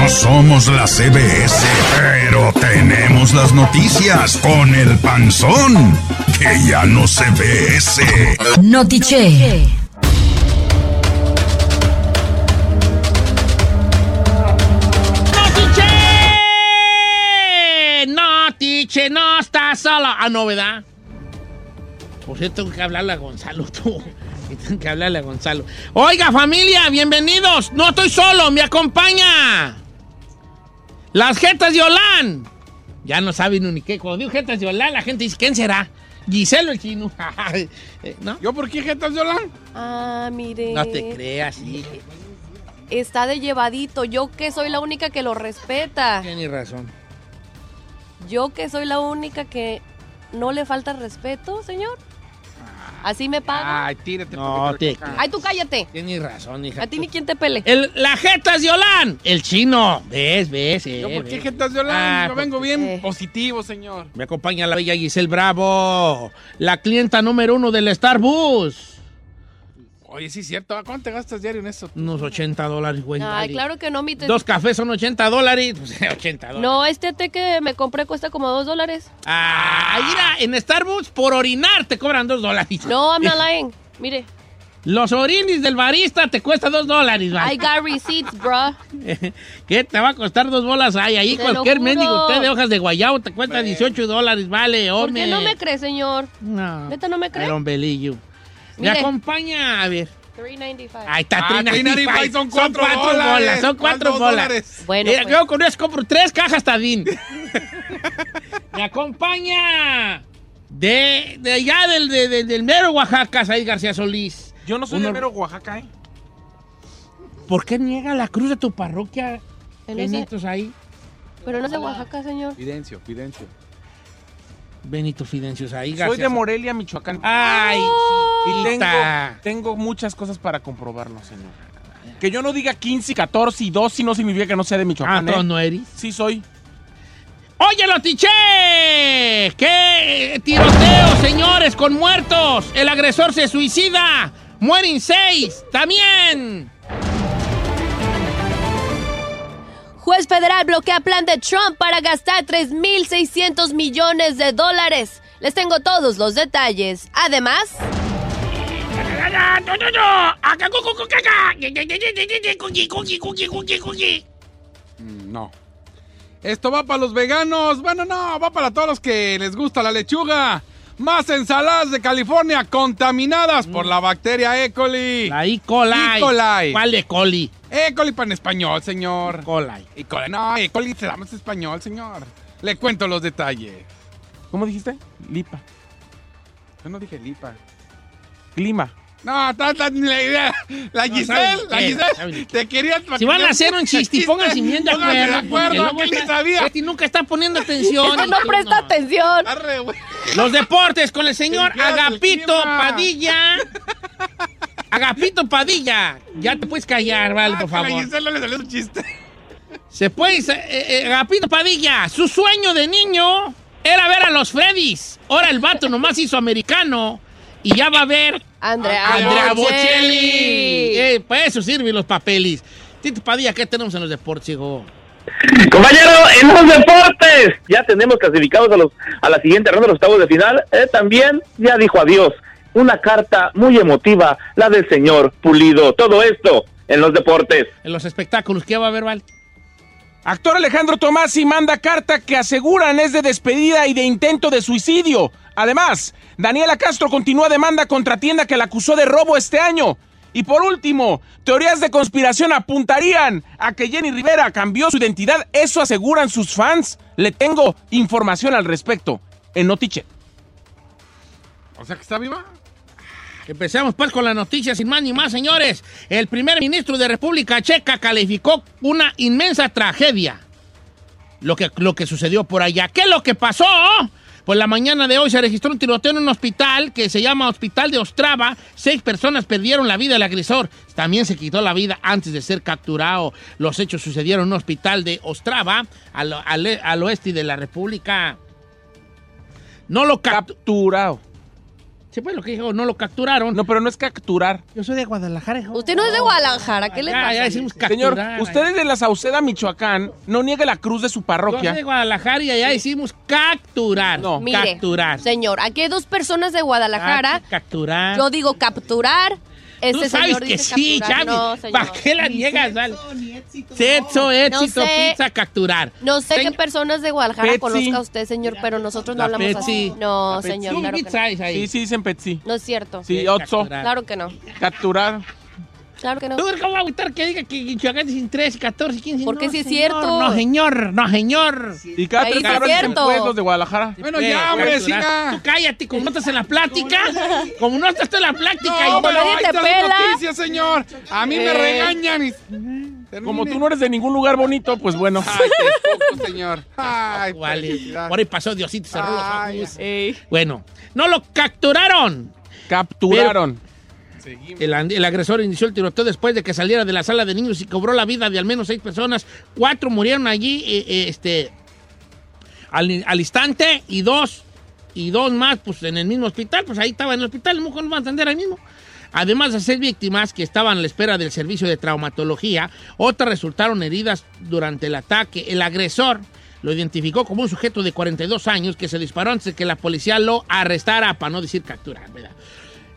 No somos la CBS, pero tenemos las noticias con el panzón, que ya no se ve ese. Notiche. ¡Notiche! ¡Notiche! ¡No está sola! Ah, no, ¿verdad? Por cierto, tengo que hablarle a Gonzalo, tú. Tengo que hablarle a Gonzalo. Oiga, familia, bienvenidos. No estoy solo, me acompaña. Las jetas de Olán. Ya no saben ni qué. Cuando digo jetas de Olán, la gente dice, ¿quién será? Giselo el chino. Eh, ¿No? ¿Yo por qué jetas de Olán? Ah, mire. No te creas, sí. Está de llevadito. Yo que soy la única que lo respeta. Tienes razón. Yo que soy la única que no le falta respeto, señor. Así me paga. Ay, tírate. No, te-. Ay, tú cállate. Tienes razón, hija. A ti ni quien te pele. El, la jetas de Olán. El chino. ¿Ves, ves? eh, ¿Yo por qué ves. jetas de Olán? Ah, Yo vengo bien eh. positivo, señor. Me acompaña la bella Giselle Bravo, la clienta número uno del Starbus. Oye, sí es cierto. ¿A ¿Cuánto te gastas diario en eso? Unos 80 dólares, güey. Ay, claro que no, mi te- Dos cafés son 80 dólares. Pues 80 dólares. No, este té que me compré cuesta como dos dólares. Ah, mira, en Starbucks por orinar te cobran dos dólares. No, I'm not lying. Mire, Los orinis del barista te cuesta dos dólares, ¿vale? I got receipts, bruh. ¿Qué te va a costar dos bolas? Ay, ahí Te cualquier mendigo té de hojas de guayabo te cuesta 18 dólares, vale, ¿Por hombre. qué no me cree, señor? No. ¿Neta no me cree? I don't believe you. Me Mire. acompaña, a ver. 3.95. Ahí está, Ah, 3.95. 3.95 son cuatro cuatro dólares. bolas, son ¿Cuál cuatro dos bolas. dólares? Bueno, Mira, pues. yo con eso compro tres cajas Tadín. Me acompaña de, de allá del, de- de- del mero Oaxaca, Said García Solís. Yo no soy Uno- de mero Oaxaca, ¿eh? ¿Por qué niega la cruz de tu parroquia, Él es de- Benitos ahí? Pero no es de Oaxaca, señor. Fidencio, Fidencio. Benito Fidencios ahí, Soy de Morelia, Michoacán. Ay, y tengo, muchas cosas para comprobarlo, señor. Que yo no diga 15, 14 y 2 no significa que no sea de Ah, Michoacán, tú ¿eh? no eres. Sí soy. ¡Oye, lo tiché! ¿Qué tiroteo, señores, con muertos? El agresor se suicida. Mueren seis. También. Juez federal bloquea plan de Trump para gastar 3.600 millones de dólares. Les tengo todos los detalles. Además, No. Esto va para los veganos. Bueno, no, va para todos los que les gusta la lechuga. Más ensaladas de California contaminadas por la bacteria E. coli. La E. coli. E. coli. ¿Cuál E. coli? E. coli para en español, señor. Coli. E. coli. No, E. coli se en español, señor. Le cuento los detalles. ¿Cómo dijiste? Lipa. Yo no dije lipa. Clima. No, está, la idea. La No, Giselle, la Giselle, te quería... Si van a hacer un chiste, pónganse bien de acuerdo. de porque acuerdo, luego que ni está- sabía. Betty nunca está poniendo atención. Este no presta atención. Arre. Los deportes con el señor El Agapito. Padilla. Agapito Padilla. Ya te puedes callar, vale, por Ah, que a favor. Giselle no le salió un chiste. Se puede. eh, eh, Agapito Padilla, su sueño de niño era ver a los Freddys. Ahora el vato nomás hizo americano y ya va a ver Andrea, a Andrea Bocelli. Bocelli. Eh, para eso sirven los papeles. Tito Padilla, ¿qué tenemos en los deportes, hijo? Compañero, en los deportes ya tenemos clasificados a los a la siguiente ronda de los octavos de final. Eh, también ya dijo adiós. Una carta muy emotiva, la del señor Pulido. Todo esto en los deportes. En los espectáculos, ¿qué va a haber, Val? Actor Alejandro Tomasi manda carta que aseguran es de despedida y de intento de suicidio. Además, Daniela Castro continúa demanda contra tienda que la acusó de robo este año. Y por último, teorías de conspiración apuntarían a que Jenny Rivera cambió su identidad. Eso aseguran sus fans. Le tengo información al respecto en Notiche. O sea, que está viva. Empecemos pues con las noticias sin más ni más, señores. El primer ministro de República Checa calificó una inmensa tragedia lo que, lo que sucedió por allá. ¿Qué es lo que pasó? Pues la mañana de hoy se registró un tiroteo en un hospital que se llama Hospital de Ostrava. Seis personas perdieron la vida. El agresor también se quitó la vida antes de ser capturado. Los hechos sucedieron en un hospital de Ostrava, al, al- oeste de la República. No lo. Capturado. Sí, pues lo que dijo, no lo capturaron. No, pero no es capturar. Yo soy de Guadalajara, hijo. Usted no es de Guadalajara, ¿qué le Ya, pasa? ya decimos Señor, capturar. usted es de la Sauceda, Michoacán. No niegue la cruz de su Yo soy parroquia. de Guadalajara y allá decimos capturar. No. Mire, capturar. señor, aquí hay dos personas de Guadalajara. Cap- Capturar. Yo digo capturar. Este Tú sabes señor que dice sí, capturar. Chami. No, señor. ¿Para qué la niegas, vale? Sexo, éxito, No sé. pizza, capturar. No sé Señ- qué personas de Guadalajara Pepsi. conozca usted, señor, pero nosotros no La hablamos Pepsi. así. No, señor, ¿Tú claro que no. Sí, sí, dicen Pepsi. No es cierto. Sí, Otso. Claro que no. Capturar. Claro que no. ¿Tú cómo va a gustar que diga que Michoacán dicen 13, 14, 15? Porque no, sí es señor, cierto. No, señor, no, señor. Y cada Ahí tres sí es cabrones dicen cierto. pueblos de Guadalajara. Bueno, Eh, ya, hombre, capturar. siga. Tú cállate, como no estás en la plática. Como no estás en la plática. No, hijo. pero nadie ahí te pela. noticias, señor. A mí me Eh. regañan y... Como tú no eres de ningún lugar bonito, pues bueno. Ay, qué poco, señor. Ay. Por ahí pasó Diosito, cerró. Bueno, no lo capturaron. Capturaron. El, el agresor inició el tiroteo después de que saliera de la sala de niños y cobró la vida de al menos seis personas. Cuatro murieron allí eh, eh, este, al, instante y dos, y dos más pues, en el mismo hospital. Pues ahí estaba en el hospital, mejor no va a atender ahí mismo. Además de ser víctimas que estaban a la espera del servicio de traumatología, otras resultaron heridas durante el ataque. El agresor lo identificó como un sujeto de 42 años que se disparó antes de que la policía lo arrestara, para no decir capturar, ¿verdad?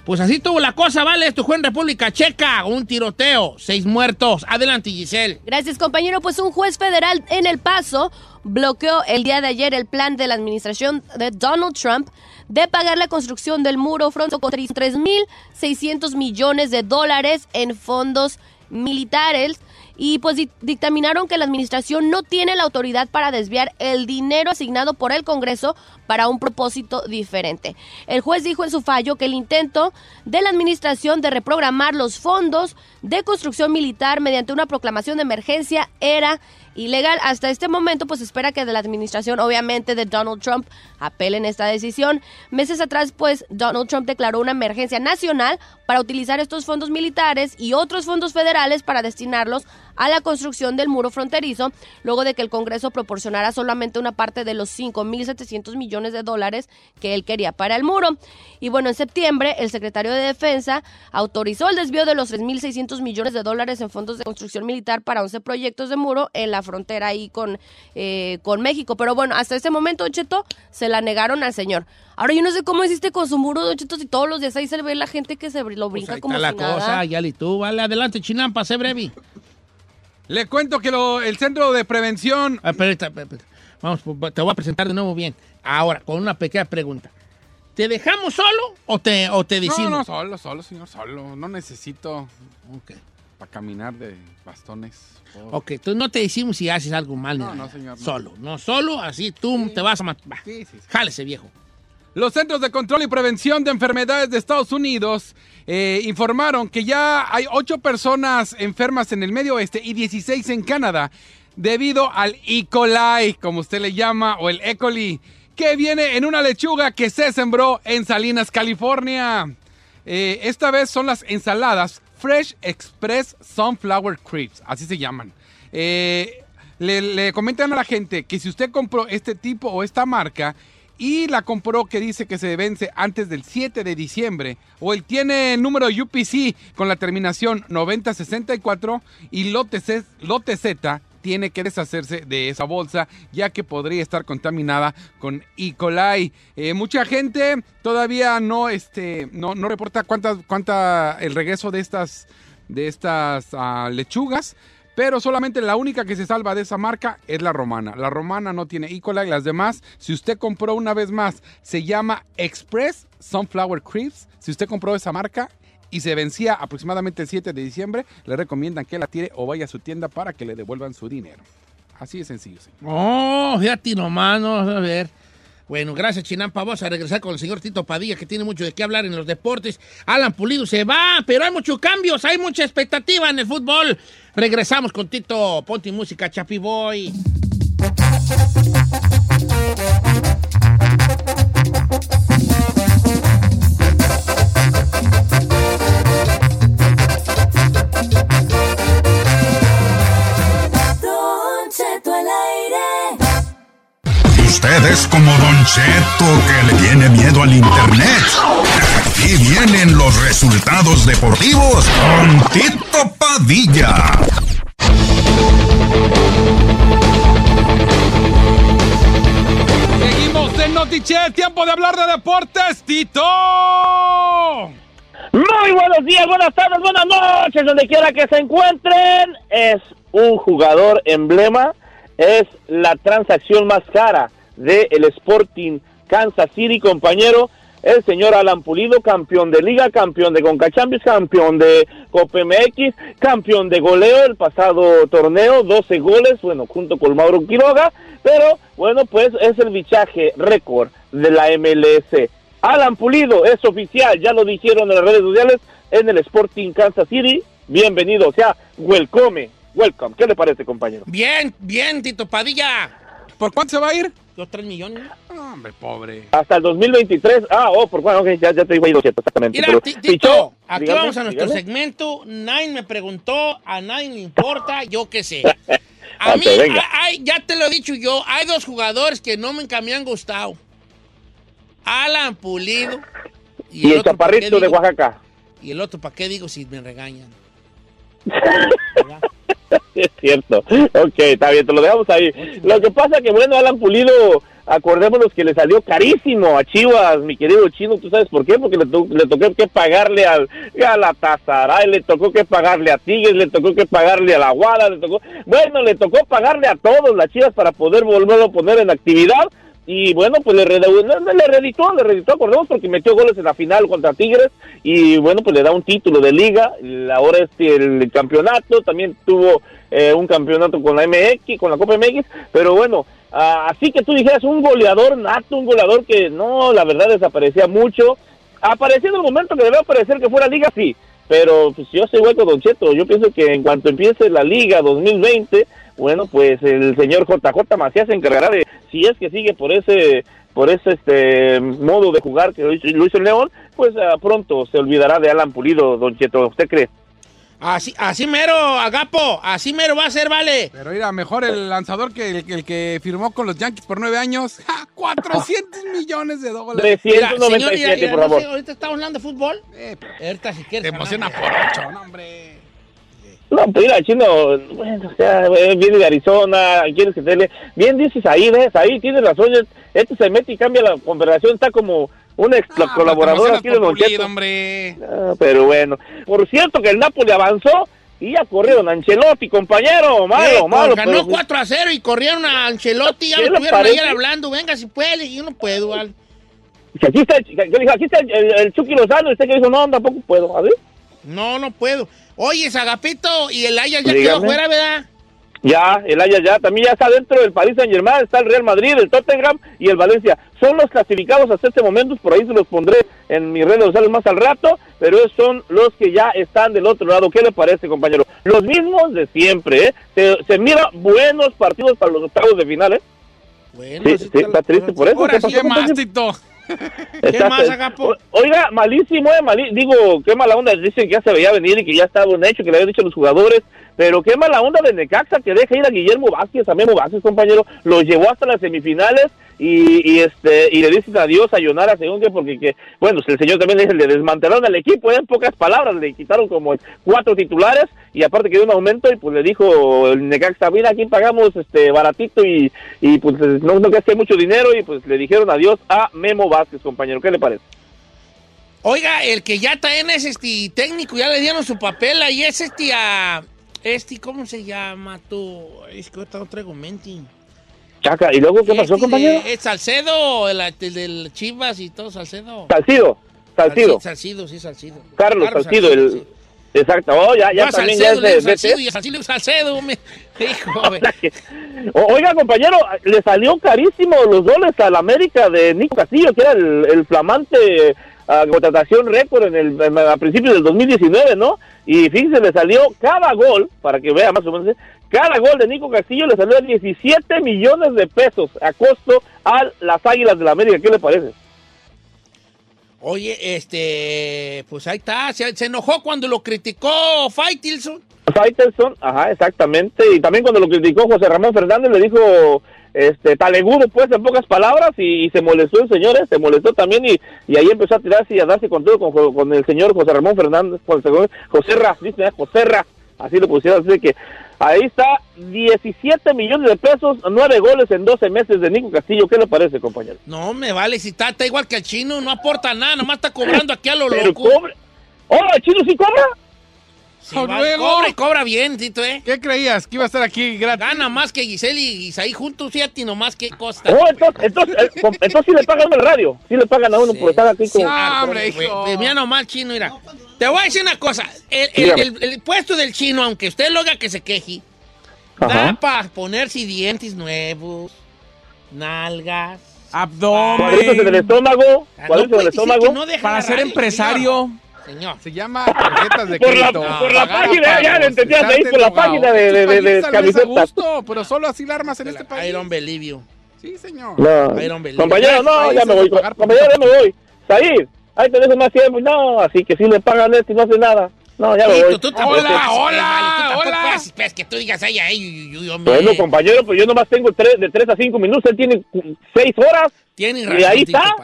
Pues así tuvo la cosa, ¿vale? Esto fue en República Checa, un tiroteo, seis muertos. Adelante, Giselle. Gracias, compañero. Pues un juez federal en El Paso bloqueó el día de ayer el plan de la administración de Donald Trump de pagar la construcción del muro fronto con 3.600 millones de dólares en fondos militares y pues di- dictaminaron que la administración no tiene la autoridad para desviar el dinero asignado por el Congreso para un propósito diferente. El juez dijo en su fallo que el intento de la administración de reprogramar los fondos de construcción militar mediante una proclamación de emergencia era ilegal. Hasta este momento, pues espera que de la administración, obviamente, de Donald Trump apelen esta decisión. Meses atrás, pues, Donald Trump declaró una emergencia nacional para utilizar estos fondos militares y otros fondos federales para destinarlos a la construcción del muro fronterizo, luego de que el Congreso proporcionara solamente una parte de los 5.700 millones de dólares que él quería para el muro. Y bueno, en septiembre, el secretario de Defensa autorizó el desvío de los 3.600 millones de dólares en fondos de construcción militar para 11 proyectos de muro en la frontera ahí con, eh, con México. Pero bueno, hasta ese momento, Don Cheto, se la negaron al señor. Ahora yo no sé cómo hiciste con su muro, Don Cheto, si todos los días ahí se ve la gente que se lo Pues brinca ahí como está la si cosa, nada. ya le tú, vale, adelante, Chinampa, sé breve. Le cuento que lo- el Centro de Prevención... Ah, espera, espera, espera. Vamos, pues, te voy a presentar de nuevo bien. Ahora, con una pequeña pregunta. ¿Te dejamos solo o te, o te decimos? No, no, solo, solo, señor, solo. No necesito Ok. Para caminar de bastones. Oh. Ok, entonces no te decimos si haces algo mal. No, no, señor, no. Solo, no solo, así tú te vas a matar. Sí, sí, sí. Jálese, viejo. Los Centros de Control y Prevención de Enfermedades de Estados Unidos eh, informaron que ya hay ocho personas enfermas en el Medio Oeste y 16 en Canadá debido al E. coli, como usted le llama, o el E. coli, que viene en una lechuga que se sembró en Salinas, California. Eh, esta vez son las ensaladas Fresh Express Sunflower Creeps, así se llaman. Eh, le, comentan a la gente que si usted compró este tipo o esta marca y la compró que dice que se vence antes del 7 de diciembre, o él tiene número UPC con la terminación 9064 y lote, lote Z, tiene que deshacerse de esa bolsa ya que podría estar contaminada con E. coli. Eh, mucha gente todavía no, este, no, no reporta cuánta, cuánta el regreso de estas, de estas ah, lechugas. Pero solamente la única que se salva de esa marca es la romana. La romana no tiene E. coli. Las demás, si usted compró una vez más, se llama Express Sunflower Creeps. Si usted compró esa marca y se vencía aproximadamente el 7 de diciembre, le recomiendan que la tire o vaya a su tienda para que le devuelvan su dinero. Así de sencillo, señor. Oh, fíjate nomás, no, a ver. Bueno, gracias, Chinampa. Vamos a regresar con el señor Tito Padilla, que tiene mucho de qué hablar en los deportes. Alan Pulido se va, pero hay muchos cambios, hay mucha expectativa en el fútbol. Regresamos con Tito. Ponte música, Chapi Boy. Usted es como Don Cheto que le tiene miedo al internet. Aquí vienen los resultados deportivos con Tito Padilla. Seguimos en Notiche, tiempo de hablar de deportes, Tito. Muy buenos días, buenas tardes, buenas noches, donde quiera que se encuentren. Es un jugador emblema, es la transacción más cara del el Sporting Kansas City, compañero. El señor Alan Pulido, campeón de liga, campeón de Conca Champions, campeón de Copa MX, campeón de goleo el pasado torneo, 12 goles, bueno, junto con Mauro Quiroga, pero bueno, pues es el bichaje récord de la MLS. Alan Pulido es oficial, ya lo dijeron en las redes sociales, en el Sporting Kansas City. Bienvenido, o sea, welcome, welcome. ¿Qué le parece, compañero? Bien, bien, Tito Padilla. ¿Por cuánto se va a ir? Dos, tres millones. Hombre, pobre. Hasta el 2023. Ah, oh, por bueno, ok, ya, ya te digo ahí lo cierto, exactamente. Mira, pero Tito, aquí dígame, vamos a nuestro dígame. segmento. Nadie me preguntó, a nadie le importa, yo qué sé. A mí, venga. a- hay- ya te lo he dicho yo, hay dos jugadores que no me, que me han gustado. Alan Pulido Y el otro, ¿pa' qué chaparrito de digo? Oaxaca. Y el otro, ¿para qué digo si me regañan? es cierto. Ok, está bien, te lo dejamos ahí. Lo que pasa que, bueno, Alan Pulido, acordémonos que le salió carísimo a Chivas, mi querido Chino. ¿Tú sabes por qué? Porque le, to- le tocó que pagarle al Galatasaray, le tocó que pagarle a Tigres, le tocó que pagarle a la Guada, le tocó... Bueno, le tocó pagarle a todos las Chivas para poder volverlo a poner en actividad. Y bueno, pues le, redu- le, reeditó, le reeditó, acordemos, porque metió goles en la final contra Tigres. Y bueno, pues le da un título de liga. Ahora es el campeonato. También tuvo eh, un campeonato con la MX, con la Copa MX. Pero bueno, ah, así que tú dijeras un goleador nato, un goleador que no, la verdad desaparecía mucho. Apareció en el momento que debe aparecer que fuera liga, sí. Pero pues yo soy con Don Cheto. Yo pienso que en cuanto empiece la liga 2020, bueno, pues el señor JJ Macías se encargará de, si es que sigue por ese por ese este modo de jugar que lo hizo, el León, pues ah, pronto se olvidará de Alan Pulido, Don Cheto. ¿Usted cree? Así, así mero, Agapo, así mero va a ser, vale. Pero mira, mejor el lanzador que el, el que firmó con los Yankees por nueve años. ¡Ja! 400 millones de dólares. Mira, 397, señor, mira, mira, por no favor. sé, ahorita estamos hablando de fútbol. Eh, pero Ahorita si quieres. te emociona por ocho, no, hombre. No, pues mira, chino, bueno, o sea, eh, viene de Arizona, quieres que te le... Bien dices ahí, ¿ves? Ahí tienes razón, este se mete y cambia la conversación, está como un ex Ah, te aquí de Don hombre. Ah, pero bueno, por cierto que el Napoli avanzó y ya corrieron a Ancelotti, compañero, malo, Eh, malo. ganó pero- 4 a 0 y corrieron a Ancelotti. Ya ¿Qué lo estuvieron ayer hablando. Venga, si puede. Y yo no puedo, aquí está, aquí está el, el, el Chucky Lozano, usted que dijo, no, tampoco puedo, a ver. No, no puedo. Oye, Sagapito, y el Ajax ya quedó afuera, ¿verdad? Ya, el Ajax ya, también ya está dentro del Paris Saint Germain, está el Real Madrid, el Tottenham y el Valencia. Son los clasificados hasta este momento, por ahí se los pondré en mis redes sociales más al rato, pero son los que ya están del otro lado. ¿Qué le parece, compañero? Los mismos de siempre, ¿eh? Se, se mira buenos partidos para los octavos de final, ¿eh? Bueno, Sí, sí, está triste por eso. Ahora ¿Qué sí. ¿Qué más, Agapo? Oiga, malísimo, eh, malí- digo, qué mala onda, dicen que ya se veía venir y que ya estaba un hecho, que le habían dicho los jugadores, pero qué mala onda de Necaxa que deja ir a Guillermo Vázquez, a Memo Vázquez, compañero, lo llevó hasta las semifinales y, y este y le dicen adiós a Yonara según que porque que, bueno, el señor también dice, le desmantelaron al equipo, en pocas palabras, le quitaron como cuatro titulares y aparte que dio un aumento y pues le dijo el Necaxa, mira, aquí pagamos este baratito y, y pues no, no gasté mucho dinero y pues le dijeron adiós a Memo Vázquez, compañero, ¿qué le parece? Oiga, el que ya también es este técnico, ya le dieron su papel ahí, es este a... Este, ¿cómo se llama tú? Es que ahorita no traigo mente. Chaca, ¿y luego qué pasó, Este compañero? Es Salcedo, el, el del Chivas y todo, Salcedo. Salcido, Salcido, Salcido, sí, Salcido. Carlos Salcido, el... sí. Exacto, oh, ya, ya No, también Salcedo, ya es de Salcido BT. y a Salcido, Salcedo, me... Oiga, compañero, le salió carísimo los goles al América de Nico Castillo, que era el, el flamante ah, contratación récord en el, a principios del 2019, ¿no? Y fíjense, le salió cada gol, para que vea más o menos, ¿eh? cada gol de Nico Castillo le salió a 17 millones de pesos a costo a las Águilas de la América. ¿Qué le parece? Oye, este, pues ahí está, se, enojó cuando lo criticó Faitelson. Faitelson, ajá, exactamente. Y también cuando lo criticó José Ramón Fernández, le dijo este talegudo, pues, en pocas palabras, y, y se molestó el señor, ¿eh? se molestó también, y, y ahí empezó a tirarse y a darse con todo con, el señor José Ramón Fernández, con el señor José Ra, dice, ¿eh? José Ra, así lo pusieron, así que ahí está, 17 millones de pesos, 9 goles en 12 meses de Nico Castillo. ¿Qué le parece, compañero? No, me vale, si está, está igual que el chino, no aporta nada, nomás está cobrando aquí a lo Pero loco. cobre. ¡Oh, el chino sí cobra! Sí, va, luego. cobra y cobra bien, Tito, ¿eh? ¿Qué creías? ¿Que iba a estar aquí gratis? Gana más que Giselle y Isaí juntos, fíjate nomás qué costa. Oh, entonces, entonces, eh, entonces sí le pagan el radio, sí le pagan a uno por estar aquí con... Ah, hombre, hijo. Mira nomás, chino, mira. Te voy a decir una cosa. El, el- Dígame. el- el puesto del chino, aunque usted lo haga que se queje, da Ajá. para ponerse dientes nuevos, nalgas. Cuadritos en el Abdomen. estómago, Ah, no cuadritos en el puede decir estómago. no deja Para la ser radio, empresario. Señor. Se llama tarjetas de Por la- crédito. por la página, ya le entendías ahí, por la página de- de- de- de camisetas. gusto, pero solo así la armas en este país. don't believe you. Sí, señor. No. I don't believe Compañero, no, ya me voy. Compañero, ya me voy. Salir, ahí te dejo más tiempo. No, así que si le pagan esto y no hace nada. No, ya me voy. tú tampoco Hola, puedes- hola, tú hola. puedes- que tú digas, ay, ay, ay, ay, Bueno, compañero, pues yo nomás tengo tres, de 3 a 5 minutos. Él tiene 6 horas. Tienes Y razón, ahí Tito está.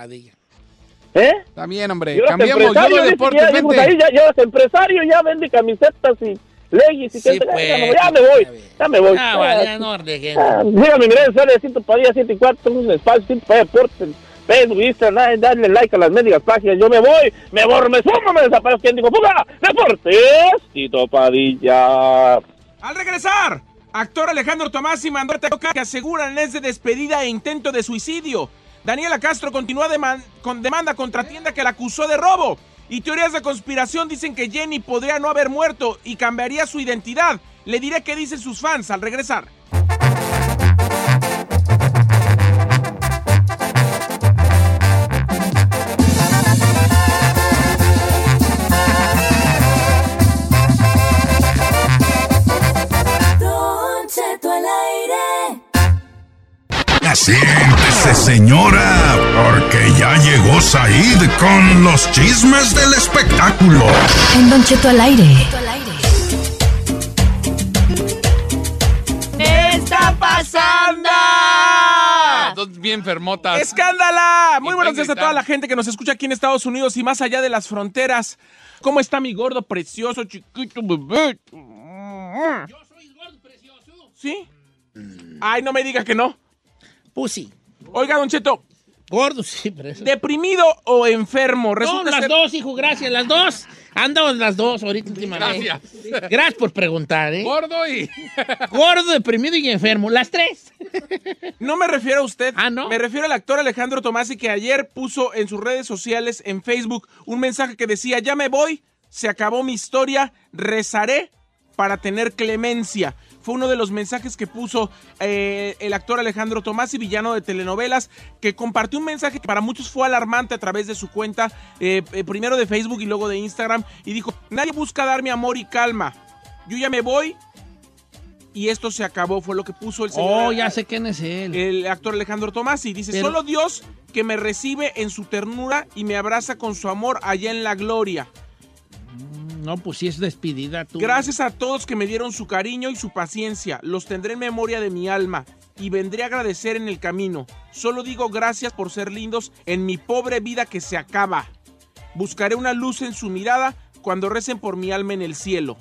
¿Eh? Está bien, hombre. Y ahora es Cambiamos yo empresario, de dice, deportes, ya, vente. ahí ya, es empresario, ya vende camisetas y leyes y Sí, que- pues, ya, me voy, ya me voy, está bien. ya me voy. Ah, vale, no regué. Ah, Dígame, mira, sale Cinto Padilla 104, un espacio, Cinto Padilla Deportes, Facebook, Instagram, ay, darle like a las médicas páginas, yo me voy, me borro, me sumo, me desaparezco, ¿quién digo? ¡Fuga! Deportes, Tito Padilla. Al regresar, actor Alejandro Tomás y mandó que aseguran es de despedida e intento de suicidio. Daniela Castro continúa con demanda contra tienda que la acusó de robo. Y teorías de conspiración dicen que Jenny podría no haber muerto y cambiaría su identidad. Le diré qué dicen sus fans al regresar. Siéntese, señora, porque ya llegó Said con los chismes del espectáculo. En Don Cheto al aire. ¿Qué está pasando? Bien fermotas. ¡Escándala! Muy Y buenos días a toda la gente que nos escucha aquí en Estados Unidos y más allá de las fronteras. ¿Cómo está mi gordo, precioso, chiquito, bebé? Yo soy gordo, precioso. ¿Sí? Ay, no me diga que no. Pussy. Oiga, Don Cheto, Gordo, sí, pero eso. ¿deprimido o enfermo? No, las ser- dos, hijo, gracias, las dos. Andamos las dos ahorita últimamente. Gracias. Gracias por preguntar, ¿eh? Gordo y. Gordo, deprimido y enfermo. Las tres. No me refiero a usted. Ah, ¿no? Me refiero al actor Alejandro Tomasi que ayer puso en sus redes sociales, en Facebook, un mensaje que decía, ya me voy, se acabó mi historia, rezaré para tener clemencia. Fue uno de los mensajes que puso eh, el actor Alejandro Tomás y villano de telenovelas, que compartió un mensaje que para muchos fue alarmante a través de su cuenta, eh, eh, primero de Facebook y luego de Instagram, y dijo, nadie busca darme amor y calma. Yo ya me voy y esto se acabó, fue lo que puso el señor. Oh, ya sé quién es él. El actor Alejandro Tomás y dice, Pero- solo Dios que me recibe en su ternura y me abraza con su amor allá en la gloria. No, pues sí es despedida tú. Gracias a todos que me dieron su cariño y su paciencia. Los tendré en memoria de mi alma y vendré a agradecer en el camino. Solo digo gracias por ser lindos en mi pobre vida que se acaba. Buscaré una luz en su mirada cuando recen por mi alma en el cielo.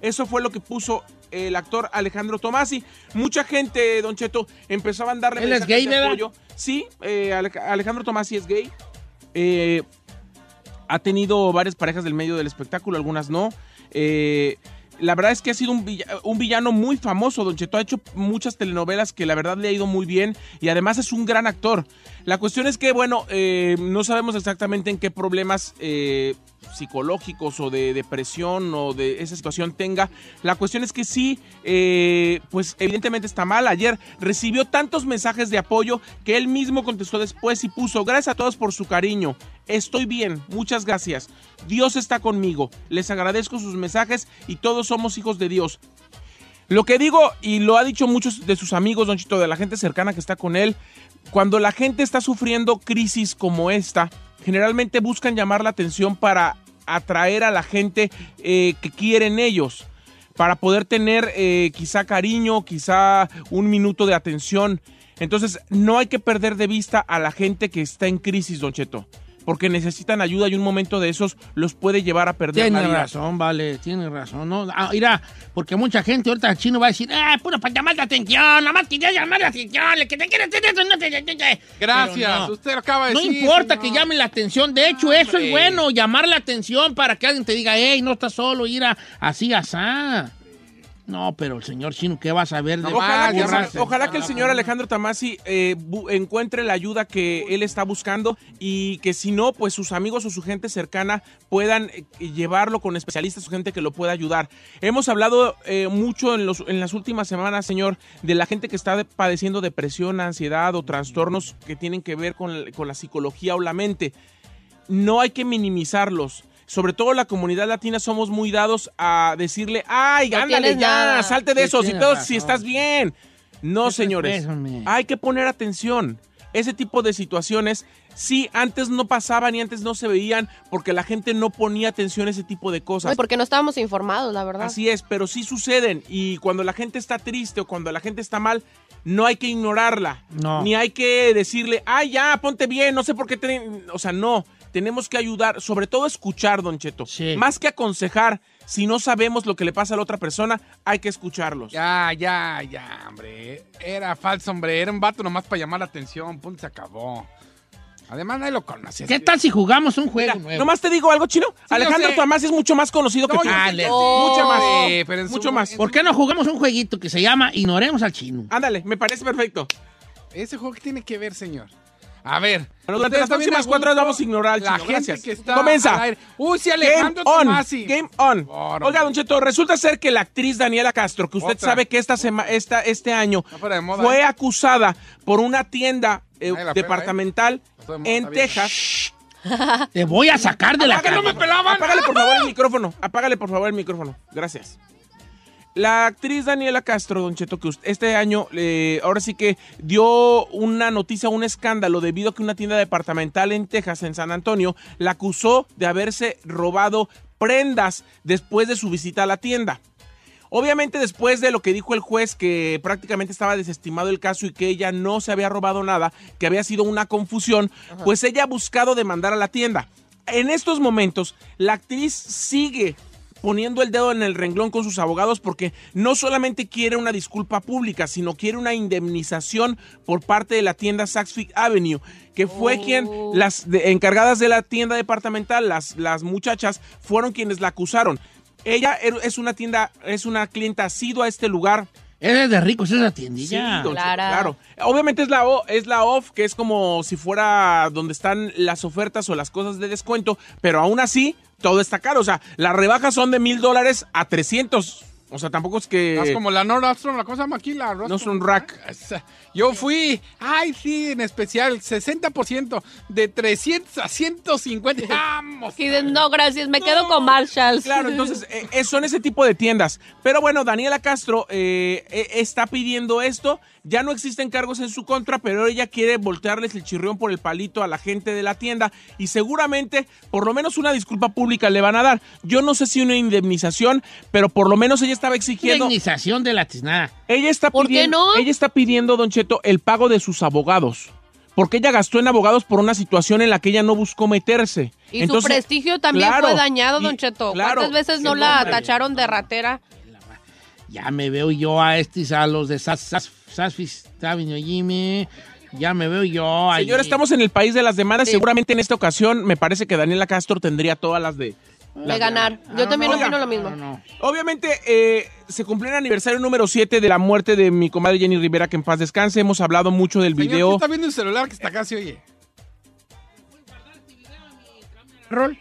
Eso fue lo que puso el actor Alejandro Tomasi. Mucha gente, Don Cheto, empezó a mandarle ¿Él es mensajes gay, de apoyo. Sí, eh, Ale- Alejandro Tomasi es gay. Eh, ha tenido varias parejas del medio del espectáculo, algunas no. Eh, la verdad es que ha sido un, villa- un villano muy famoso. Don Cheto ha hecho muchas telenovelas que la verdad le ha ido muy bien y además es un gran actor. La cuestión es que, bueno, eh, no sabemos exactamente en qué problemas eh, psicológicos o de depresión o de esa situación tenga. La cuestión es que sí, eh, pues evidentemente está mal. Ayer recibió tantos mensajes de apoyo que él mismo contestó después y puso, gracias a todos por su cariño. Estoy bien, muchas gracias. Dios está conmigo. Les agradezco sus mensajes y todos somos hijos de Dios. Lo que digo, y lo ha dicho muchos de sus amigos, Don Chito, de la gente cercana que está con él, cuando la gente está sufriendo crisis como esta, generalmente buscan llamar la atención para atraer a la gente eh, que quieren ellos, para poder tener eh, quizá cariño, quizá un minuto de atención. Entonces, no hay que perder de vista a la gente que está en crisis, Don Cheto, porque necesitan ayuda y un momento de esos los puede llevar a perder la Tiene vida. razón, vale, tiene razón. No, ah, mira, porque mucha gente ahorita el chino va a decir, ah, puro para llamar la atención, nada más quería llamar la atención, el que te quiere hacer eso no te... te- te- Gracias, no. usted lo acaba de No decir. importa señor. que llamen la atención, de hecho eso es bueno, llamar la atención para que alguien te diga, hey, no estás solo, ir a así, asá. No, pero el señor chino, ¿qué vas a ver de Ojalá, que, ojalá que el señor Alejandro Tamasi eh, encuentre la ayuda que él está buscando y que si no, pues sus amigos o su gente cercana puedan eh, llevarlo con especialistas o gente que lo pueda ayudar. Hemos hablado eh, mucho en, los, en las últimas semanas, señor, de la gente que está de- padeciendo depresión, ansiedad o trastornos que tienen que ver con, con la psicología o la mente no hay que minimizarlos. Sobre todo la comunidad latina somos muy dados a decirle, ay, No ándale ya, nada". salte de eso, si, todo- si estás bien. No, señores, hay que poner atención. Ese tipo de situaciones, sí, antes no pasaban y antes no se veían porque la gente no ponía atención a ese tipo de cosas. Porque no estábamos informados, la verdad. Así es, pero sí suceden. Y cuando la gente está triste o cuando la gente está mal, no hay que ignorarla. No. Ni hay que decirle, ay, ya, ponte bien, no sé por qué te... O sea, no. Tenemos que ayudar, sobre todo escuchar, Don Cheto. Sí. Más que aconsejar, si no sabemos lo que le pasa a la otra persona, hay que escucharlos. Ya, ya, ya, hombre. Era falso, hombre. Era un vato nomás para llamar la atención. Punto, se acabó. Además, nadie lo conoce. ¿Qué tal si jugamos un juego Mira, nuevo? nomás te digo algo, chino. yo Alejandro. Tomás es mucho más conocido que No, tú. yo sé Dale. que- Mucho más. Sí, pero en su- mucho más. ¿Por qué no jugamos un jueguito que se llama Ignoremos al chino? Ándale, me parece perfecto. ¿Ese juego qué tiene que ver, señor? A ver. Bueno, durante las próximas cuatro horas vamos a ignorar al La chino. gente Gracias. que está Comienza. Uy, sí, Game Alejandro on. Tomasi. Game on. Oiga, Don Cheto, resulta ser que la actriz Daniela Castro, que usted Otra. sabe que esta sema- esta, este año moda, fue ¿eh? acusada por una tienda eh, pela, departamental en. Texas. Te voy a sacar de la cama. no me pelaban. Apágale, por favor, el micrófono. Apágale, por favor, el micrófono. Gracias. La actriz Daniela Castro, Don Cheto, que este año, eh, ahora sí que dio una noticia, un escándalo, debido a que una tienda departamental en Texas, en San Antonio, la acusó de haberse robado prendas después de su visita a la tienda. Obviamente después de lo que dijo el juez que prácticamente estaba desestimado el caso y que ella no se había robado nada, que había sido una confusión, pues ella ha buscado demandar a la tienda. En estos momentos, la actriz sigue poniendo el dedo en el renglón con sus abogados porque no solamente quiere una disculpa pública, sino quiere una indemnización por parte de la tienda Saks Fifth Avenue, que fue quien las de- encargadas de la tienda departamental, las, las muchachas, fueron quienes la acusaron. Ella er- es una tienda, es una clienta asidua a este lugar. Eres de ricos esa Sí, tiendilla. Clara. claro. Obviamente es la, o- es la off, que es como si fuera donde están las ofertas o las cosas de descuento, pero aún así todo está caro. O sea, las rebajas son de mil dólares a 300. O sea, tampoco es que... Es como la Nordstrom, la cosa llama aquí, la Nordstrom Rack. Yo fui, ay, sí, en especial, 60% de 300 a 150. ¡Vamos! Y de, no, gracias, me quedo con Marshalls. Claro, entonces eh, eh, son ese tipo de tiendas. Pero bueno, Daniela Castro eh, eh, está pidiendo esto. Ya no existen cargos en su contra, pero ella quiere voltearles el chirrión por el palito a la gente de la tienda y seguramente por lo menos una disculpa pública le van a dar. Yo no sé si una indemnización, pero por lo menos ella estaba exigiendo... Indemnización de la tiznada. Ella está ¿Por qué pidiendo, no? Ella está pidiendo, Don Cheto, el pago de sus abogados. Porque ella gastó en abogados por una situación en la que ella no buscó meterse. Y Entonces, su prestigio también claro, fue dañado, y- Don Cheto. claro, ¿Cuántas veces no la hombre. tacharon de ratera? Ya me veo yo a estos, a los de Sas, Sas, Sasfis, Jimmy. Ya me veo yo ahí. Señor, estamos en el país de las demandas. Sí. Seguramente en esta ocasión me parece que Daniela Castro tendría todas las de... De ganar. Yo también Oiga, opino lo mismo. Obviamente, eh, se cumplió el aniversario número 7 de la muerte de mi comadre Jenny Rivera, que en paz descanse. Hemos hablado mucho del Señor, video. ¿qué está viendo el celular que está se oye? Rol.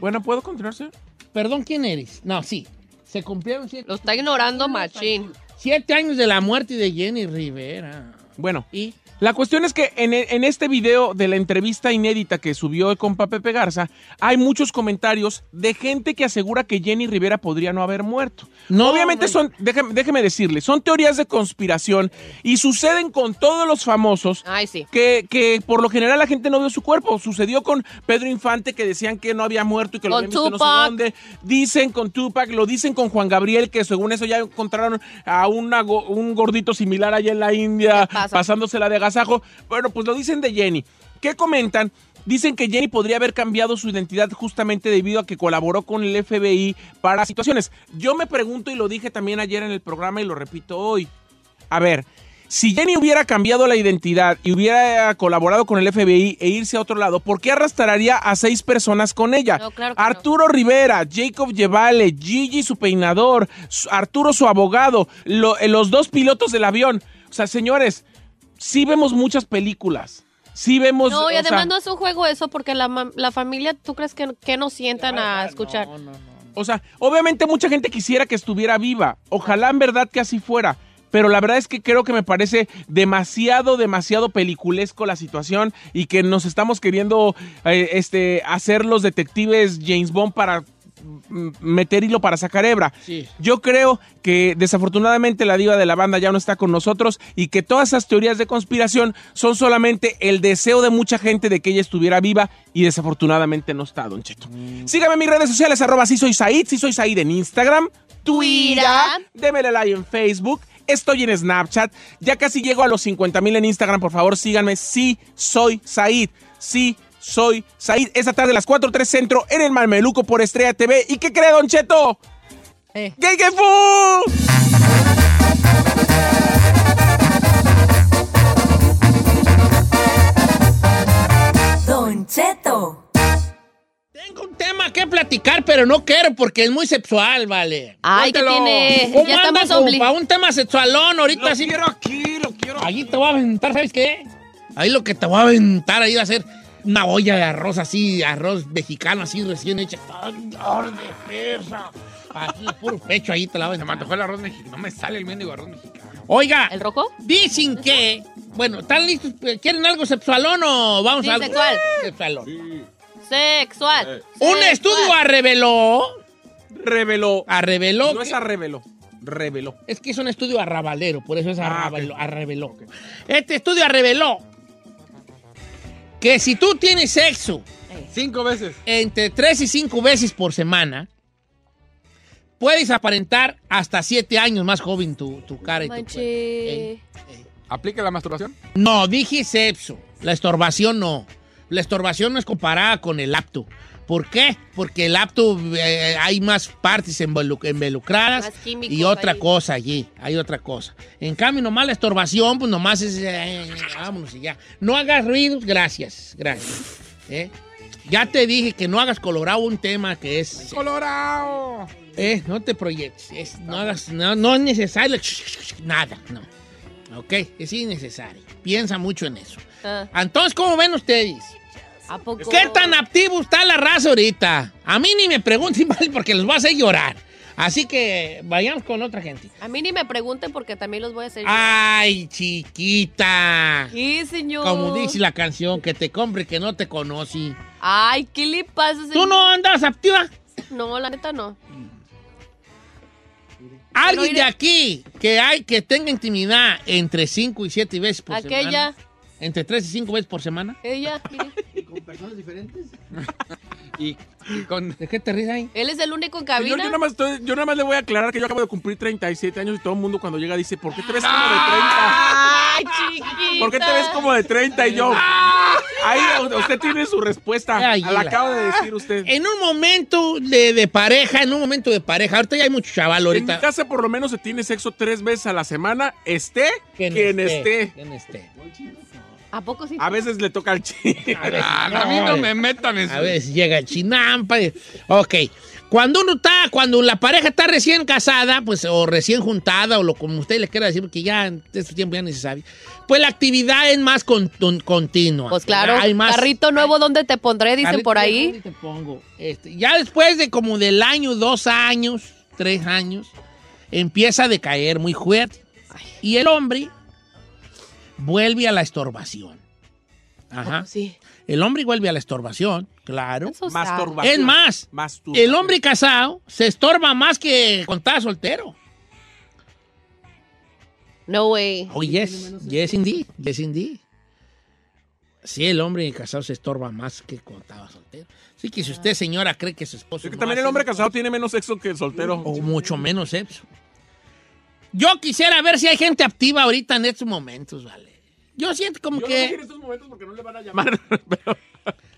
Bueno, ¿puedo continuar, señor? Perdón, ¿quién eres? No, sí. Se cumplieron siete, Lo está ignorando Machín. siete años de la muerte de Jenny Rivera. Bueno, ¿Y? La cuestión es que en, en este video de la entrevista inédita que subió el compa Pepe Garza, hay muchos comentarios de gente que asegura que Jenny Rivera podría no haber muerto. No, Obviamente son, déjeme, déjeme decirle, son teorías de conspiración y suceden con todos los famosos Ay, sí. que, que por lo general la gente no vio su cuerpo. Sucedió con Pedro Infante que decían que no había muerto y que lo Con habían visto no sé Tupac. dónde. Dicen con Tupac, lo dicen con Juan Gabriel, que según eso ya encontraron a una un gordito similar allá en la India pasándosela de agasajo. Bueno, pues lo dicen de Jenny. ¿Qué comentan? Dicen que Jenny podría haber cambiado su identidad justamente debido a que colaboró con el FBI para situaciones. Yo me pregunto y lo dije también ayer en el programa y lo repito hoy. A ver, si Jenny hubiera cambiado la identidad y hubiera colaborado con el FBI e irse a otro lado, ¿por qué arrastraría a seis personas con ella? No, claro que no. Arturo Rivera, Jacob Yevale, Gigi su peinador, Arturo su abogado, lo- eh, los dos pilotos del avión. O sea, señores, sí vemos muchas películas. Sí vemos... No, y además sea, no es un juego eso, porque la, la familia, ¿tú crees que, que nos sientan a escuchar? O sea, obviamente mucha gente quisiera que estuviera viva. Ojalá en verdad que así fuera. Pero la verdad es que creo que me parece demasiado, demasiado peliculesco la situación y que nos estamos queriendo eh, este, hacer los detectives James Bond para meter hilo para sacar hebra. Sí. Yo creo que desafortunadamente la diva de la banda ya no está con nosotros y que todas esas teorías de conspiración son solamente el deseo de mucha gente de que ella estuviera viva y desafortunadamente no está, Don Cheto. Sígame en mis redes sociales, arroba si soy Said, si soy Said en Instagram, Twitter, démele like en Facebook, estoy en Snapchat, ya casi llego a los 50 mil en Instagram, por favor síganme, si soy Said, si soy Said, esta tarde a las 4.3 Centro en el Malmeluco por Estrella TV. ¿Y qué cree, Don Cheto? Eh. ¡Gay que fu! Don Cheto. Tengo un tema que platicar, pero no quiero porque es muy sexual, vale. Ay, que tiene. ¿Cómo Ya andas estamos para un tema sexualón ahorita Lo así? quiero aquí, lo quiero Ahí te voy a aventar, ¿sabes qué? Ahí lo que te voy a aventar ahí va a ser una olla de arroz así, arroz mexicano así recién hecha. ¡Ay, arde, pesa! Así, puro pecho ahí te la voy a Se me antojó el arroz mexicano. No me sale el mendigo arroz mexicano. Oiga, ¿El rojo? dicen que... Bueno, ¿están listos? ¿Quieren algo sexualón o vamos Sí, a algo? sexual. Sexualón. Sexual. Un Sexual. estudio reveló... Reveló. Reveló... No es que- a reveló. Reveló. Es que es un estudio arrabalero, por eso es Ah, arrabaló. arreveló. Este estudio reveló que si tú tienes sexo Cinco veces. entre 3 y 5 veces por semana, puedes aparentar hasta 7 años más joven tu, tu cara y tu. ¿Aplica la masturbación? No, dije sexo. La estorbación no. La estorbación no es comparada con el apto. ¿Por qué? Porque el apto eh, hay más partes involu- involucradas Más químicos y otra ahí. cosa allí. Hay otra cosa. En cambio, nomás la estorbación, pues nomás es. eh, vámonos y ya. No hagas ruidos, gracias. Gracias. ¿Eh? Ya te dije que no hagas colorado un tema que es. ¡Colorado! Eh, no te proyectes. es- no, hagas, no, no es necesario. Nada, no. Ok, es innecesario. Piensa mucho en eso. Ah, Entonces, ¿cómo ven ustedes? ¿A poco? ¿Qué tan activo está la raza ahorita? A mí ni me pregunten, porque los voy a hacer llorar. Así que vayamos con otra gente. A mí ni me pregunten porque también los voy a hacer. Ay, chiquita. ¿Qué, señor? Como dice la canción, que te compre que no te conocí. Ay, ¿qué le pasa, señor? ¿Tú no andas activa? No, la neta no. Alguien de aquí que hay que tenga intimidad entre 5 y 7 veces por Aquella. semana. Entre 3 y 5 veces por semana. Ella, mire. Y, y con... ¿De qué te ríes ahí? Él es el único en Señor, cabina. yo nada, más estoy- yo nada más le voy a aclarar que yo acabo de cumplir 37 años y todo el mundo cuando llega dice, ¿por qué te ves como de 30? Ay, chiquita. ¿Por qué te ves como de 30? Y yo, ahí usted tiene su respuesta. Ay, La acaba de decir usted. En un momento de, de pareja, en un momento de pareja, ahorita ya hay mucho chaval En mi ahorita. casa por lo menos se tiene sexo tres veces a la semana, esté quien, esté. Quien esté. ¿A poco sí? A veces le toca al chino. A Ah, a mí no me metan eso. A veces llega el chinampa. Ok. Cuando uno está, cuando la pareja está recién casada, pues, o recién juntada, o lo como usted le quiera decir, porque ya en este tiempo ya ni se sabe, pues la actividad es más con- con- continua. Pues claro, Hay más. carrito nuevo, ¿dónde te pondré? Dicen Carrito, por ¿dónde ahí. te pongo? Este, ya después de como del año, dos años, tres años, empieza a decaer muy fuerte. Y el hombre vuelve a la estorbación. Ajá. Sí. El hombre vuelve a la estorbación, claro. Es más, Masturbación. el hombre casado se estorba más que cuando estaba soltero. No way. Oh, yes, yes indeed, yes indeed. Sí, el hombre casado se estorba más que cuando estaba soltero. Así que si usted, señora, cree que su esposo... Es que no también el hombre casado tiene menos sexo que el soltero. O mucho menos sexo. Yo quisiera ver si hay gente activa ahorita en estos momentos, ¿vale? Yo siento como Yo no sé en que... estos momentos porque no le van a llamar. pero-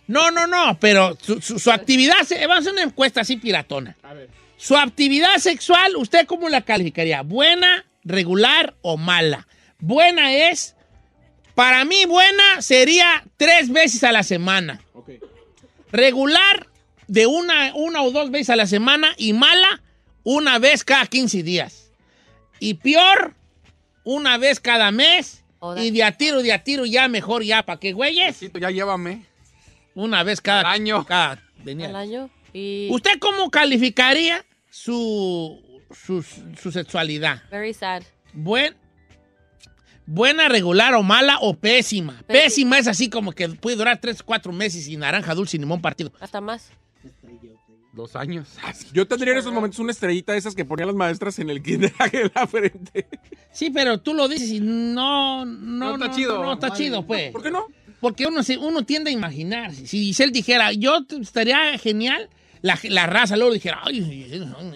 No, no, no, pero su, su- su actividad... se- Vamos a hacer una encuesta así piratona. A ver. Su actividad sexual, ¿usted cómo la calificaría? ¿Buena, regular o mala? Buena es... Para mí, buena sería tres veces a la semana. Ok. Regular, de una, una o dos veces a la semana. Y mala, una vez cada 15 días. Y peor, una vez cada mes. Joder. Y de a tiro, de a tiro, ya mejor, ya, ¿para qué, güeyes? Tito, ya llévame. Una vez cada Al año. cada- venía. Al año. Y... ¿Usted cómo calificaría su, su, su sexualidad? Very sad. Buen, buena, regular o mala o pésima. Pésima. Pésima es así como que puede durar tres, cuatro meses sin naranja dulce y limón partido. Hasta más. Dos años. Yo tendría en esos momentos una estrellita de esas que ponían las maestras en el kinder en la frente. Sí, pero tú lo dices y no, no, No está chido. No, está chido, pues. ¿Por qué no? Porque uno, se- uno tiende a imaginar. Si Giselle dijera, yo estaría genial, la, la raza luego dijera, ay, no, no,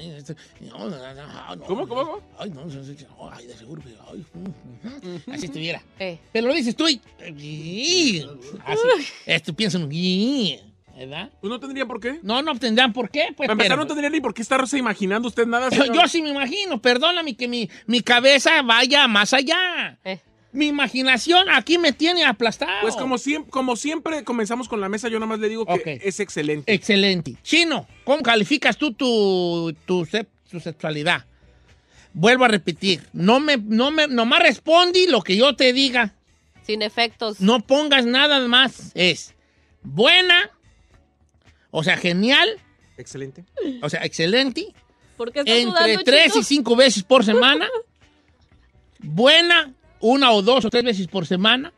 no, no, ¿Cómo, cómo, cómo? Ay, no, no, no, ay, de seguro, ay, mm, mm, así estuviera. Eh. Pero lo dices tú y, y- así, esto piensa en y, ¿verdad? Pues no tendría por qué. No, no tendrán por qué, pues, Para empezar, pero- no tendría ni por qué estarse imaginando usted nada. yo, señor. sí me imagino, perdóname que mi, mi cabeza vaya más allá. Eh. Mi imaginación aquí me tiene aplastado. Pues como siempre, como siempre comenzamos con la mesa, yo nada más le digo que es excelente. Excelente. Chino, ¿cómo calificas tú tu, tu, tu sexualidad? Vuelvo a repetir, no me, no me, nomás respondi lo que yo te diga. Sin efectos. No pongas nada más. Es buena, o sea, genial, Excelente. o sea, excelente, ¿Por qué estás entre sudando, tres y cinco veces por semana. Buena, una o dos o tres veces por semana.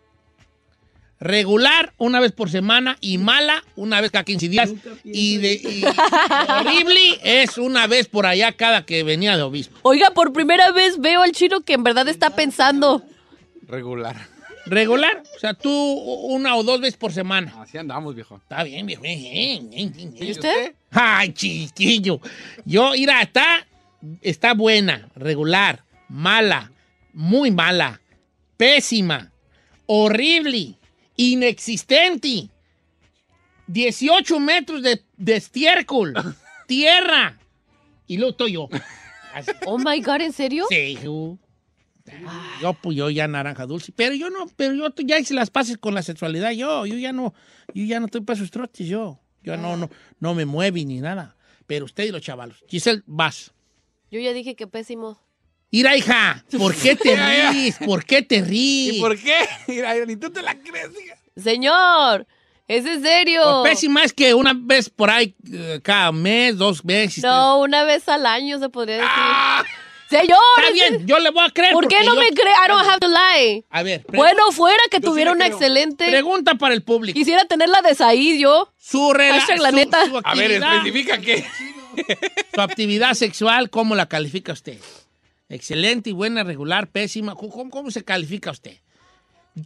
Regular, una vez por semana. Y mala, una vez cada 15 días. Y, de, y horrible es una vez por allá cada que venía de obispo. Oiga, por primera vez veo al chino que en verdad está pensando. Regular. Regular, o sea, tú una o dos veces por semana. Así andamos, viejo. Está bien, viejo. ¿Y usted? Ay, chiquillo. Yo, mira, está, está buena, regular, mala, muy mala, pésima, horrible, inexistente. 18 metros de, de estiércol, tierra. Y luego estoy yo. Así. Oh my God, ¿en serio? Sí, yo, yo, pues yo ya naranja dulce, pero yo no, pero yo ya hice las paces con la sexualidad, yo, yo ya no, yo ya no estoy para esos trotes, yo, yo no, no, no me mueve ni nada, pero usted y los chavalos, Giselle, vas. Yo ya dije que pésimo. Ira, hija, ¿por qué te ríes? ¿Por qué te ríes? ¿Y por qué? Mira, ni tú te la crees. hija. Señor, ¿Es en serio? O pésima es que una vez por ahí, eh, cada mes, dos veces. No, una vez al año se podría decir. Señor. Está bien, yo le voy a creer. ¿Por qué porque no yo- me cree? I don't have to lie. A ver. Bueno, fuera que Yo tuviera una creo. excelente. Pregunta para el público. Quisiera tener la de Said yo. Su rela- Hashtag la su- neta. su A ver, actividad- especifica qué. Su actividad sexual, ¿cómo la califica usted? Excelente y buena, regular, pésima. ¿Cómo, cómo- se califica usted?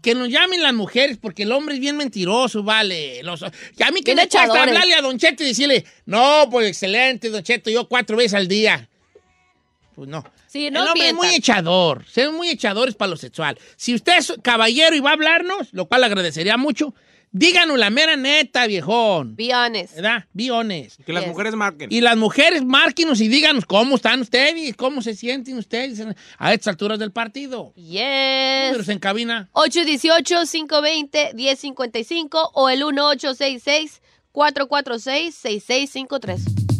Que nos llamen las mujeres, porque el hombre es bien mentiroso, vale. Los, y a mí que Bien me hablarle a Don Cheto y decirle, no, pues excelente, Don Cheto, yo cuatro veces al día. Pues no. Sí, el hombre es muy echador, son muy echadores para lo sexual. Si usted es caballero y va a hablarnos, lo cual agradecería mucho, díganos la mera neta, viejón. Be honest. ¿Verdad? Be honest. Que las Yes. mujeres marquen. Y las mujeres, márquenos y díganos cómo están ustedes, cómo se sienten ustedes a estas alturas del partido. Yes. Números en cabina. 818-520-1055 o el 1866-446-6653.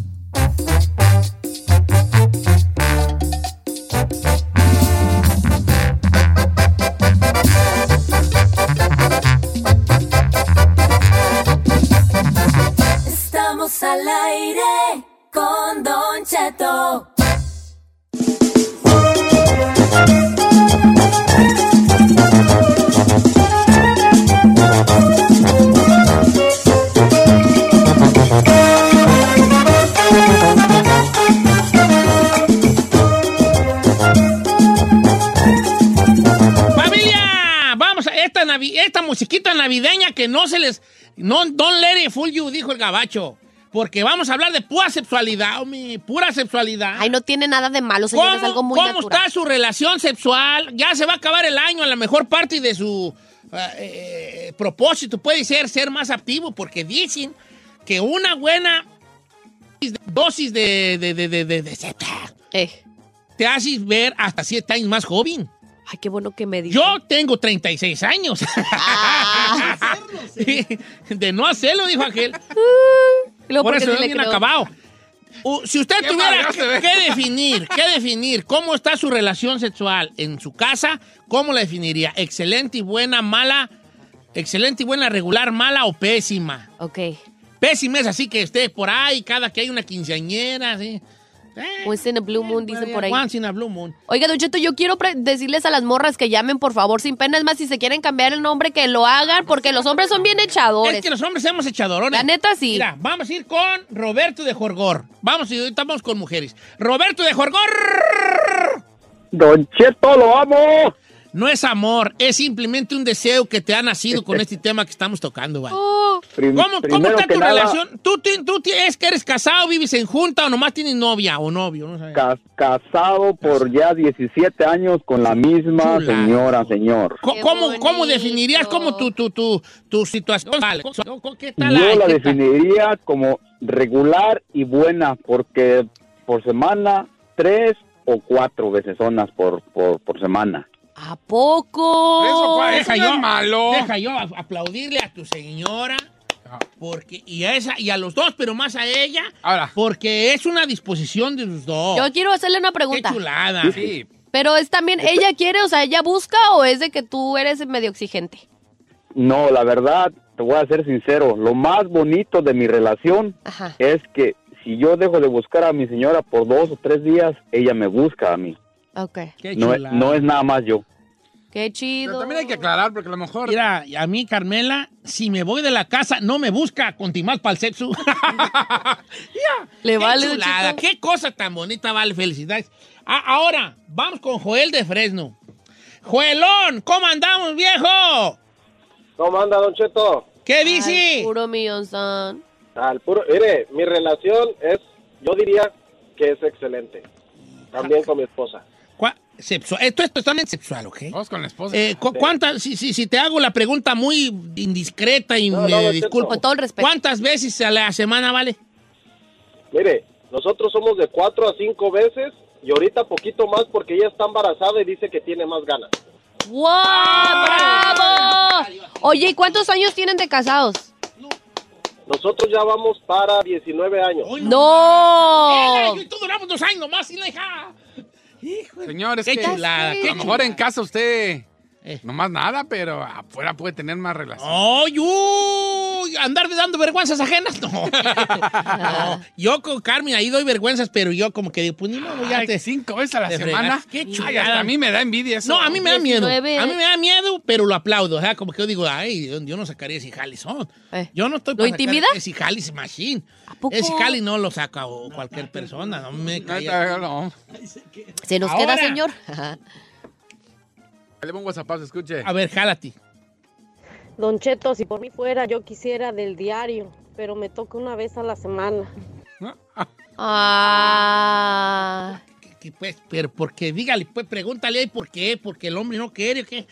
Al aire con Don Cheto. Esta musiquita navideña que no se les... No, don't let it fool you, dijo el gabacho. Porque vamos a hablar de pura sexualidad, homie, pura sexualidad. Ay, no tiene nada de malo, señor. Es algo muy ¿Cómo natural. está su relación sexual? Ya se va a acabar el año, a la mejor parte de su eh, eh, propósito puede ser ser más activo, porque dicen que una buena dosis de, de, de, de, de- Eh. te hace ver hasta siete años más joven. Ay, qué bueno que me dijo. Yo tengo 36 años. Ah. de no hacerlo, dijo aquel. Luego, Por ¿por qué eso sí es bien acabado. Uh, si usted tuviera que, ve. que definir, qué definir cómo está su relación sexual en su casa, ¿cómo la definiría? ¿Excelente y buena, mala? ¿Excelente y buena, regular, mala o pésima? Ok. Pésima es así que esté por ahí cada que hay una quinceañera, así. Eh, Once in a blue moon, dicen por ahí. Once in a blue moon. Oiga, Don Cheto, yo quiero decirles a las morras que llamen, por favor, sin pena. Es más, si se quieren cambiar el nombre, que lo hagan, porque los hombres son bien echadores. Es que los hombres somos echadorones. La neta, sí. Mira, vamos a ir con Roberto de Jorgor. Vamos, y ahorita vamos con mujeres. Roberto de Jorgor. Don Cheto, lo amo. No es amor, es simplemente un deseo que te ha nacido con este tema que estamos tocando, ¿vale? Oh, Prim- ¿Cómo, cómo está tu nada, relación? ¿Tú, tú es que eres casado, vives en junta o nomás tienes novia o novio? No ca- casado por ya 17 años con la misma Chula. señora, señor. ¿Cómo, cómo definirías como tu, tu, tu, tu situación? Vale, co- co- ¿Qué tal? Yo la definiría como regular y buena porque por semana tres o cuatro veces zonas por, por, por semana. ¿A poco? Eso, ¿cuál? Deja yo, malo. deja yo a- aplaudirle a tu señora. Porque, y a esa, y a los dos, pero más a ella, Ahora. porque es una disposición de los dos. Yo quiero hacerle una Qué pregunta. chulada. Sí. Pero es también, ¿ella quiere, o sea, ella busca o es de que tú eres medio exigente? No, la verdad, te voy a ser sincero, lo más bonito de mi relación Ajá. es que si yo dejo de buscar a mi señora por dos o tres días, ella me busca a mí. Ok. Qué No, es- no es nada más yo. Qué Pero chido. también hay que aclarar porque a lo mejor. Mira, a mí, Carmela, si me voy de la casa, no me busca con Timal para el sexo. Le Qué vale. Chulada, qué cosa tan bonita, vale, felicidades. Ah, ahora, vamos con Joel de Fresno. Joelón, ¿cómo andamos, viejo? ¿Cómo anda, Don Cheto? ¿Qué Ay, dice? puro millón, son. Al puro, mire, mi relación es, yo diría que es excelente. También con mi esposa. Sexual- Esto es totalmente sexual, ¿ok? Vamos con la esposa. Eh, cu- ¿cuántas, si, si, si te hago la pregunta muy indiscreta y No, me no, disculpo, Con todo el respeto. ¿cuántas veces a la semana vale? Mire, nosotros somos de cuatro a cinco veces y ahorita poquito más porque ella está embarazada y dice que tiene más ganas. ¡Wow! ¡Bravo! Oye, ¿y cuántos años tienen de casados? Nosotros ya vamos para 19 años. ¡No! Eh, yo y tú duramos dos años más y la hija. Hijo de- Señor, es Qué que chulada, a lo mejor en casa usted Eh. no más nada, pero afuera puede tener más relación. ¡Ay, uy! Andar dando vergüenzas ajenas? No. No, Yo con Carmen ahí doy vergüenzas, pero yo como que digo, pues ni modo, ya Ay, te... cinco veces a la semana. fregas. Qué Ay, hasta a mí me da envidia eso. No, a mí me da miedo. 19. A mí me da miedo, pero lo aplaudo. O sea, como que yo digo, ay, yo, no sacaría ese jali son. Eh. Yo no estoy ¿Lo para sacar intimida? Ese jali es machine. ¿A poco? Ese jali no lo saca o cualquier persona. No me calla. no. Se nos Ahora. queda, señor. Le pongo WhatsApp, se escuche. A ver, jálate. Don Cheto, si por mí fuera, yo quisiera del diario, pero me toca una vez a la semana. Ah. Que, pues, pero porque, dígale, pues pregúntale ahí por qué, porque el hombre no quiere o qué.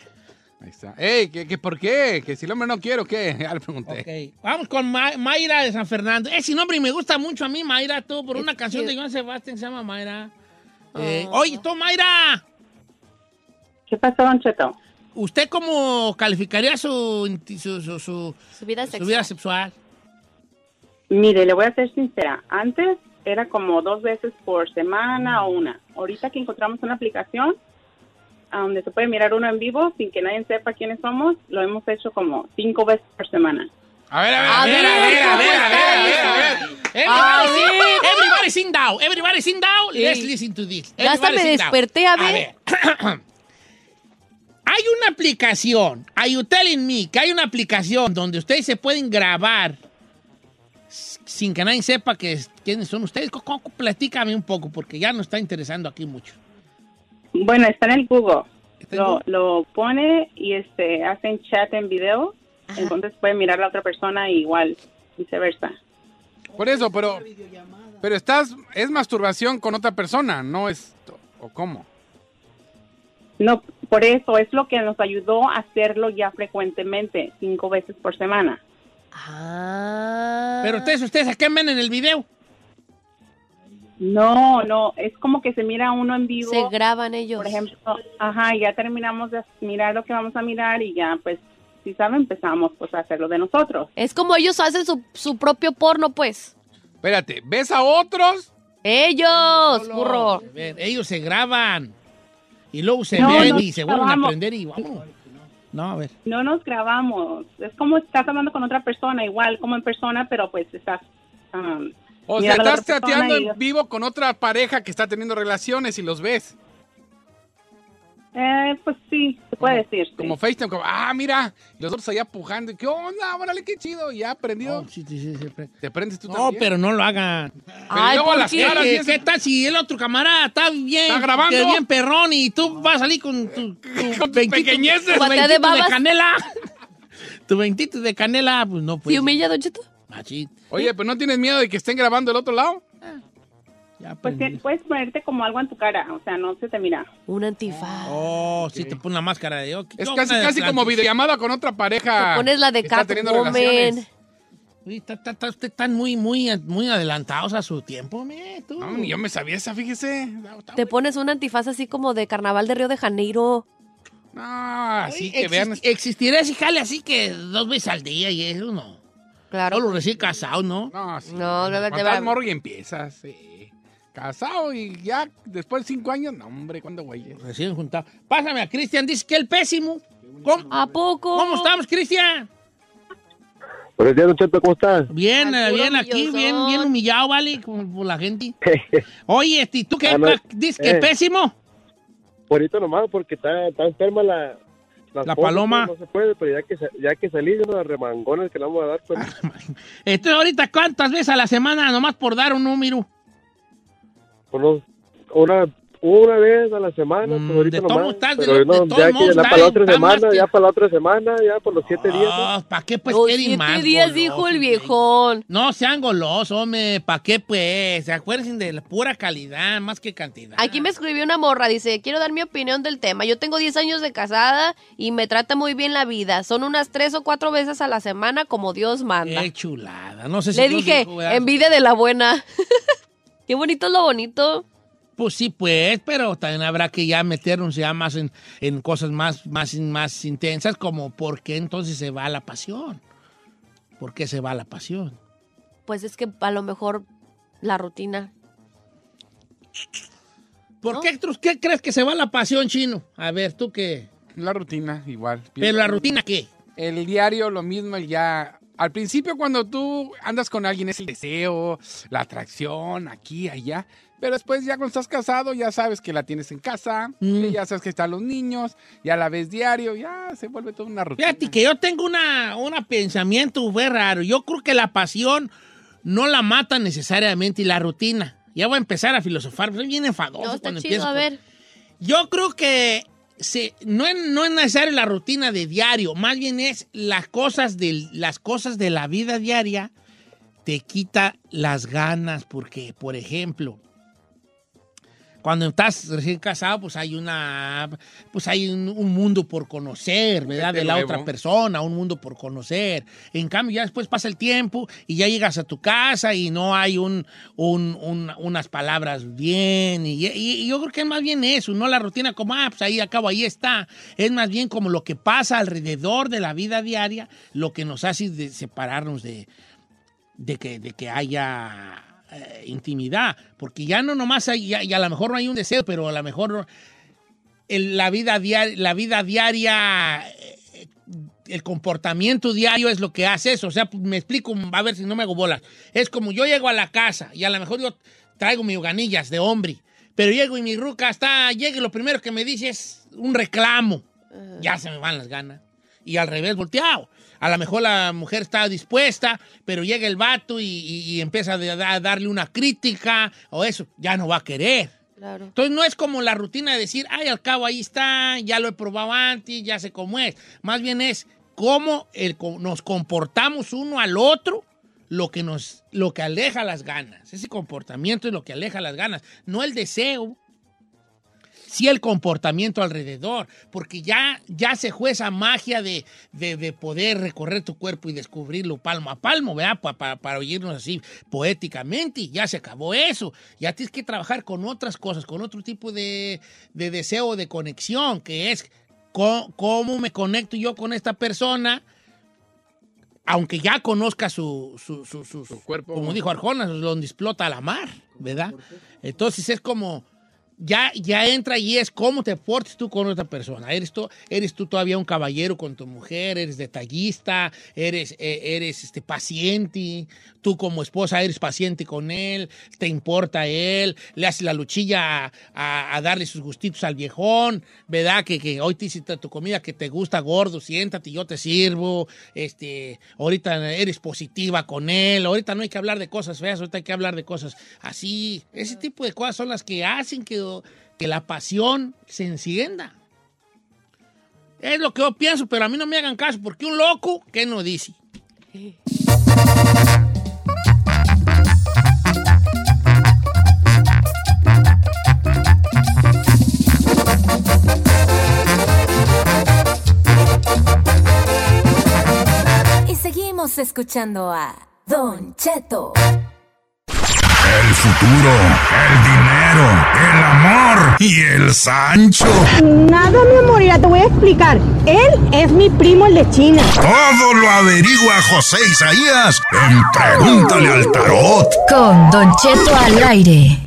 Ahí está. Ey, ¿qué, qué, por qué? ¿Que si el hombre no quiere o qué? Ya le pregunté. Ok. Vamos con Ma- Mayra de San Fernando. Ese nombre me gusta mucho a mí, Mayra, tú, por una canción de Joan Sebastián se llama Mayra. Eh, oye, tú, Mayra. ¿Qué pasó, Don Cheto? ¿Usted cómo calificaría su, su, su, su- Su vida su sexual. vida sexual? Mire, le voy a ser sincera. Antes era como dos veces por semana o una. Ahorita que encontramos una aplicación donde se puede mirar uno en vivo sin que nadie sepa quiénes somos, lo hemos hecho como cinco veces por semana. A ver, a ver, A a ver, ver, a ver, a ver, a ver, a ver, a ver. Everybody, sit, everybody sit down. Everybody sit down. Sí. Let's listen to this. Ya hasta me desperté, a ver. hay una aplicación, are you telling me que hay una aplicación donde ustedes se pueden grabar sin que nadie sepa que, quiénes son ustedes? Platícame un poco, porque ya nos está interesando aquí mucho. Bueno, está en el Google. ¿Está en Lo, Google? lo pone y este hacen chat en video, entonces puede mirar a la otra persona y igual, viceversa. Por eso, pero. Pero estás. Es masturbación con otra persona, no es. ¿O cómo? No, por eso es lo que nos ayudó a hacerlo ya frecuentemente, cinco veces por semana. Ah. Pero ustedes, ustedes, ¿a qué ven en el video? No, no, es como que se mira uno en vivo. Se graban ellos. Por ejemplo, ajá, ya terminamos de mirar lo que vamos a mirar y ya, pues, si saben, empezamos pues a hacerlo de nosotros. Es como ellos hacen su, su propio porno, pues. Espérate, ¿ves a otros? Ellos, burro. Ellos se graban y luego se No, ven no, y se vuelven a aprender y vamos. No, a ver. No nos grabamos, es como estás hablando con otra persona, igual como en persona, pero pues estás... um, O sea, estás chateando y- en vivo con otra pareja que está teniendo relaciones y los ves. Eh, pues sí, se puede decir. sí. Como FaceTime, como, ah, mira, los otros allá pujando. y, ¿Qué onda? Órale, qué chido. Y ya aprendió. No, sí, sí, sí, ¿Te prendes tú No, también? pero no lo hagan. Ay, luego ¿por las qué? caras y ¿Qué, qué tal si el otro camarada está bien, ¿Está grabando? que bien perrón y tú vas a salir con tu, tu Con pequeñeces. tu de canela? tu veintito de canela, pues no ¿Sí pues. humilla, Don Cheto? Machín. Oye, pues no tienes miedo de que estén grabando el otro lado. Ya Pues puedes ponerte como algo en tu cara, o sea, no se te mira. Un antifaz. Oh, sí te pone la máscara de yo. Es yo casi, de casi como videollamada con otra pareja. Te pones la de está Catwoman. relaciones. Uy, está- está- está- ustedes están muy, muy, muy adelantados a su tiempo, me, tú. No, ni yo me sabía esa, fíjese. Te pones un antifaz así como de carnaval de Río de Janeiro. No, así Oye, que exist- vean. Existirá ese jale así que dos veces al día y eso no. Claro. Solo recién casado, ¿no? No, sí. No, no, va- morro y empiezas, sí. Casado y ya después de cinco años, no, hombre, ¿cuándo güey? Recién juntado. Pásame a Cristian, dice que el pésimo. ¿Cómo, ¿A poco? ¿Cómo estamos, Cristian? Buenos días, Cheto, ¿cómo estás? Bien, eh, bien aquí, bien, bien humillado, ¿vale? Por la gente. Oye, este, ¿y ¿tú qué Ah, no, dices que eh. pésimo? Ahorita nomás porque está, está enferma la... La paloma. No se puede, pero ya que, ya que salí de unos remangones que le vamos a dar, pues... Entonces, ahorita, ¿cuántas veces a la semana nomás por dar un número? Unos- una, una vez a la semana, Mm, pues ahorita de nomás. estás de pero no, de ya que ya para la otra semana, ya para la otra semana, ya por los siete días. ¿no? Oh, ¿Para qué pues Los siete más? días dijo el viejón. No sean golosos, hombre. ¿Para qué pues? Se acuerden de la pura calidad más que cantidad. Aquí me escribió una morra, dice, quiero dar mi opinión del tema. Yo tengo 10 años de casada y me trata muy bien la vida. Son unas tres o cuatro veces a la semana como Dios manda. Qué chulada. No sé si Le dije, envidia de la buena. Qué bonito es lo bonito. Pues sí, pues, pero también habrá que ya meternos ya más en, en cosas más, más, más intensas, como por qué entonces se va la pasión. ¿Por qué se va la pasión? Pues es que a lo mejor la rutina. ¿Por qué, qué crees que se va la pasión, chino? A ver, tú qué. La rutina, igual. ¿Pero la rutina qué? El diario, lo mismo, el ya Al principio, cuando tú andas con alguien, es el deseo, la atracción, aquí, allá. Pero después, ya cuando estás casado, ya sabes que la tienes en casa, Mm. ya sabes que están los niños, ya la ves diario, ya se vuelve toda una rutina. Fíjate que yo tengo una, una pensamiento muy raro. Yo creo que la pasión no la mata necesariamente y la rutina. Ya voy a empezar a filosofar, soy bien enfadoso No, está cuando chido, empiezo. a ver. Yo creo que se- no, es, no es necesario la rutina de diario, más bien es las cosas, de, las cosas de la vida diaria te quita las ganas, porque, por ejemplo, cuando estás recién casado, pues hay una, pues hay un, un mundo por conocer, ¿verdad? De la nuevo. otra persona, un mundo por conocer. En cambio, ya después pasa el tiempo y ya llegas a tu casa y no hay un, un- un- unas palabras bien. Y, y- y yo creo que es más bien eso, no la rutina como, ah, pues ahí acabo, ahí está. Es más bien como lo que pasa alrededor de la vida diaria, lo que nos hace de separarnos de, de que, de que haya eh, intimidad, porque ya no nomás hay, ya- y a lo mejor no hay un deseo, pero a lo mejor el- la, vida diaria, la vida diaria, eh, el comportamiento diario es lo que hace eso. O sea, me explico, a ver si no me hago bolas. Es como yo llego a la casa y a lo mejor yo traigo mis ganillas de hombre, pero llego y mi ruca está, llega y lo primero que me dice es un reclamo. Ya se me van las ganas. Y al revés, volteado. A lo mejor la mujer está dispuesta, pero llega el vato y, y- y empieza a da- a darle una crítica o eso, ya no va a querer. Claro. Entonces no es como la rutina de decir, ay, al cabo ahí está, ya lo he probado antes, ya sé cómo es. Más bien es cómo el nos comportamos uno al otro, lo que nos, lo que aleja las ganas. Ese comportamiento es lo que aleja las ganas, no el deseo. Sí el comportamiento alrededor, porque ya, ya se fue esa magia de, de- de poder recorrer tu cuerpo y descubrirlo palmo a palmo, ¿verdad? Pa- pa- para oírnos así poéticamente, ya se acabó eso. Ya tienes que trabajar con otras cosas, con otro tipo de, de deseo, de conexión, que es cómo me conecto yo con esta persona, aunque ya conozca su, su, su- su- su- cuerpo. como dijo Arjona, donde explota la mar, ¿verdad? Entonces es como, ya, ya entra y es cómo te portes tú con otra persona. Eres tú, eres tú todavía un caballero con tu mujer, eres detallista, eres, eh, eres este, paciente, tú como esposa eres paciente con él, te importa él, le haces la luchilla a, a- a darle sus gustitos al viejón, ¿verdad? Que, que hoy te hiciste tu comida que te gusta gordo, siéntate, yo te sirvo, este, ahorita eres positiva con él, ahorita no hay que hablar de cosas feas, ahorita hay que hablar de cosas así. Ese tipo de cosas son las que hacen que, que la pasión se encienda. Es lo que yo pienso, pero a mí no me hagan caso, porque un loco, ¿qué no dice? Y seguimos escuchando a Don Cheto. El futuro, el dinero, el amor y el Sancho. Nada, mi amor, ya te voy a explicar. Él es mi primo, el de China. Todo lo averigua José Isaías en Pregúntale al Tarot. Con Don Cheto al aire.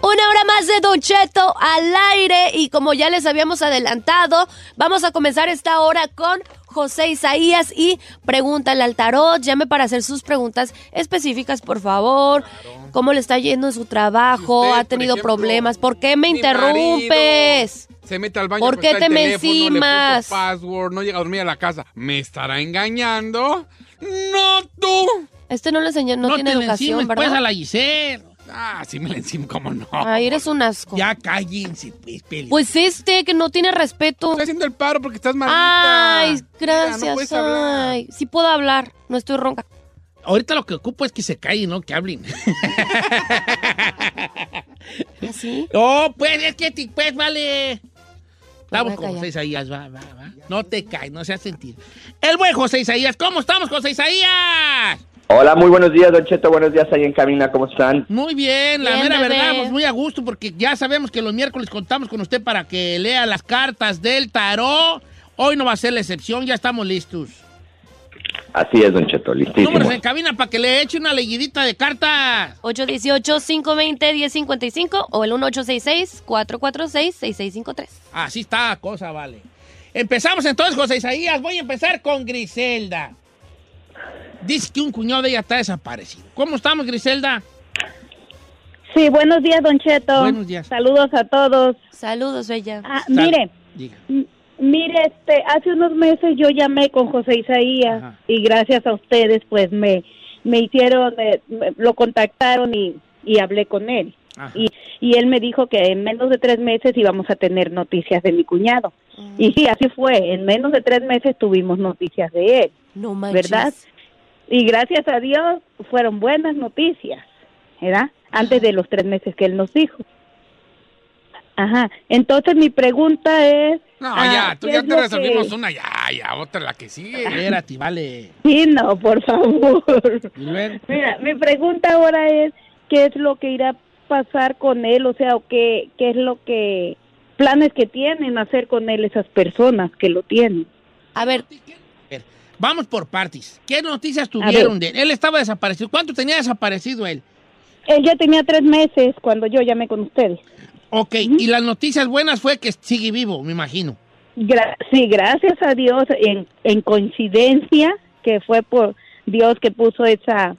Una hora más de Don Cheto al aire y como ya les habíamos adelantado, vamos a comenzar esta hora con José Isaías y pregúntale al tarot. Llame para hacer sus preguntas específicas, por favor. ¿Cómo le está yendo en su trabajo? Usted, ¿Ha por tenido ejemplo, problemas? ¿Por qué me interrumpes? Se mete al baño. ¿Por qué aprieta el te me teléfono, le puso encimas? password, no llega a dormir a la casa. ¿Me estará engañando? ¡No tú! Este no le enseñó, no, No tiene te educación, encimes, pues, ¿verdad? a la Giselle. Ah, sí me la encima, ¿cómo no? Ay, eres un asco. Ya cállense, pues, peli. Pues este, que no tiene respeto. Estoy haciendo el paro porque estás malita. Ay, Mira, gracias. no puedes hablar. ay, sí puedo hablar, no estoy ronca. Ahorita lo que ocupo es que se callen, ¿no? Que hablen. ¿Así? Oh, pues, es que, ti- pues, vale. A con. José Isaías, va, va, va. No te caes, no seas sentir. El buen José Isaías, ¿cómo estamos, José Isaías? Hola, muy buenos días, Don Cheto. Buenos días ahí en cabina. ¿Cómo están? Muy bien, la Bien, mera bebé. verdad, pues muy a gusto, porque ya sabemos que los miércoles contamos con usted para que lea las cartas del tarot. Hoy no va a ser la excepción, ya estamos listos. Así es, Don Cheto, listísimo. Números en cabina para que le eche una leguidita de cartas. 818-520-1055 o el 1866-446-6653. Así está la cosa, vale. Empezamos entonces, José Isaías. Voy a empezar con Griselda. Dice que un cuñado de ella está desaparecido. ¿Cómo estamos, Griselda? Sí, buenos días, Don Cheto. Buenos días. Saludos a todos. Saludos, Bella. Ah, mire, mire, este, hace unos meses yo llamé con José Isaías y gracias a ustedes, pues me, me hicieron, eh, me- lo contactaron y, y hablé con él. Y, y él me dijo que en menos de tres meses íbamos a tener noticias de mi cuñado. Y sí, así fue. En menos de tres meses tuvimos noticias de él. No manches. ¿Verdad? Y gracias a Dios fueron buenas noticias, ¿verdad? Antes de los tres meses que él nos dijo. Ajá. Entonces mi pregunta es... No, ah, ya, tú ¿qué ya te resolvimos que- una, ya, ya, otra la que sigue. Espérate, vale. Sí, no, por favor. Mira, mi pregunta ahora es, ¿qué es lo que irá a pasar con él? O sea, ¿o qué, qué es lo que... planes que tienen hacer con él esas personas que lo tienen? A ver, vamos por partes. ¿Qué noticias tuvieron de él? Él estaba desaparecido. ¿Cuánto tenía desaparecido él? Él ya tenía tres meses cuando yo llamé con ustedes. Ok, y las noticias buenas fue que sigue vivo, me imagino. Gra- sí, gracias a Dios, en, en coincidencia, que fue por Dios que puso esa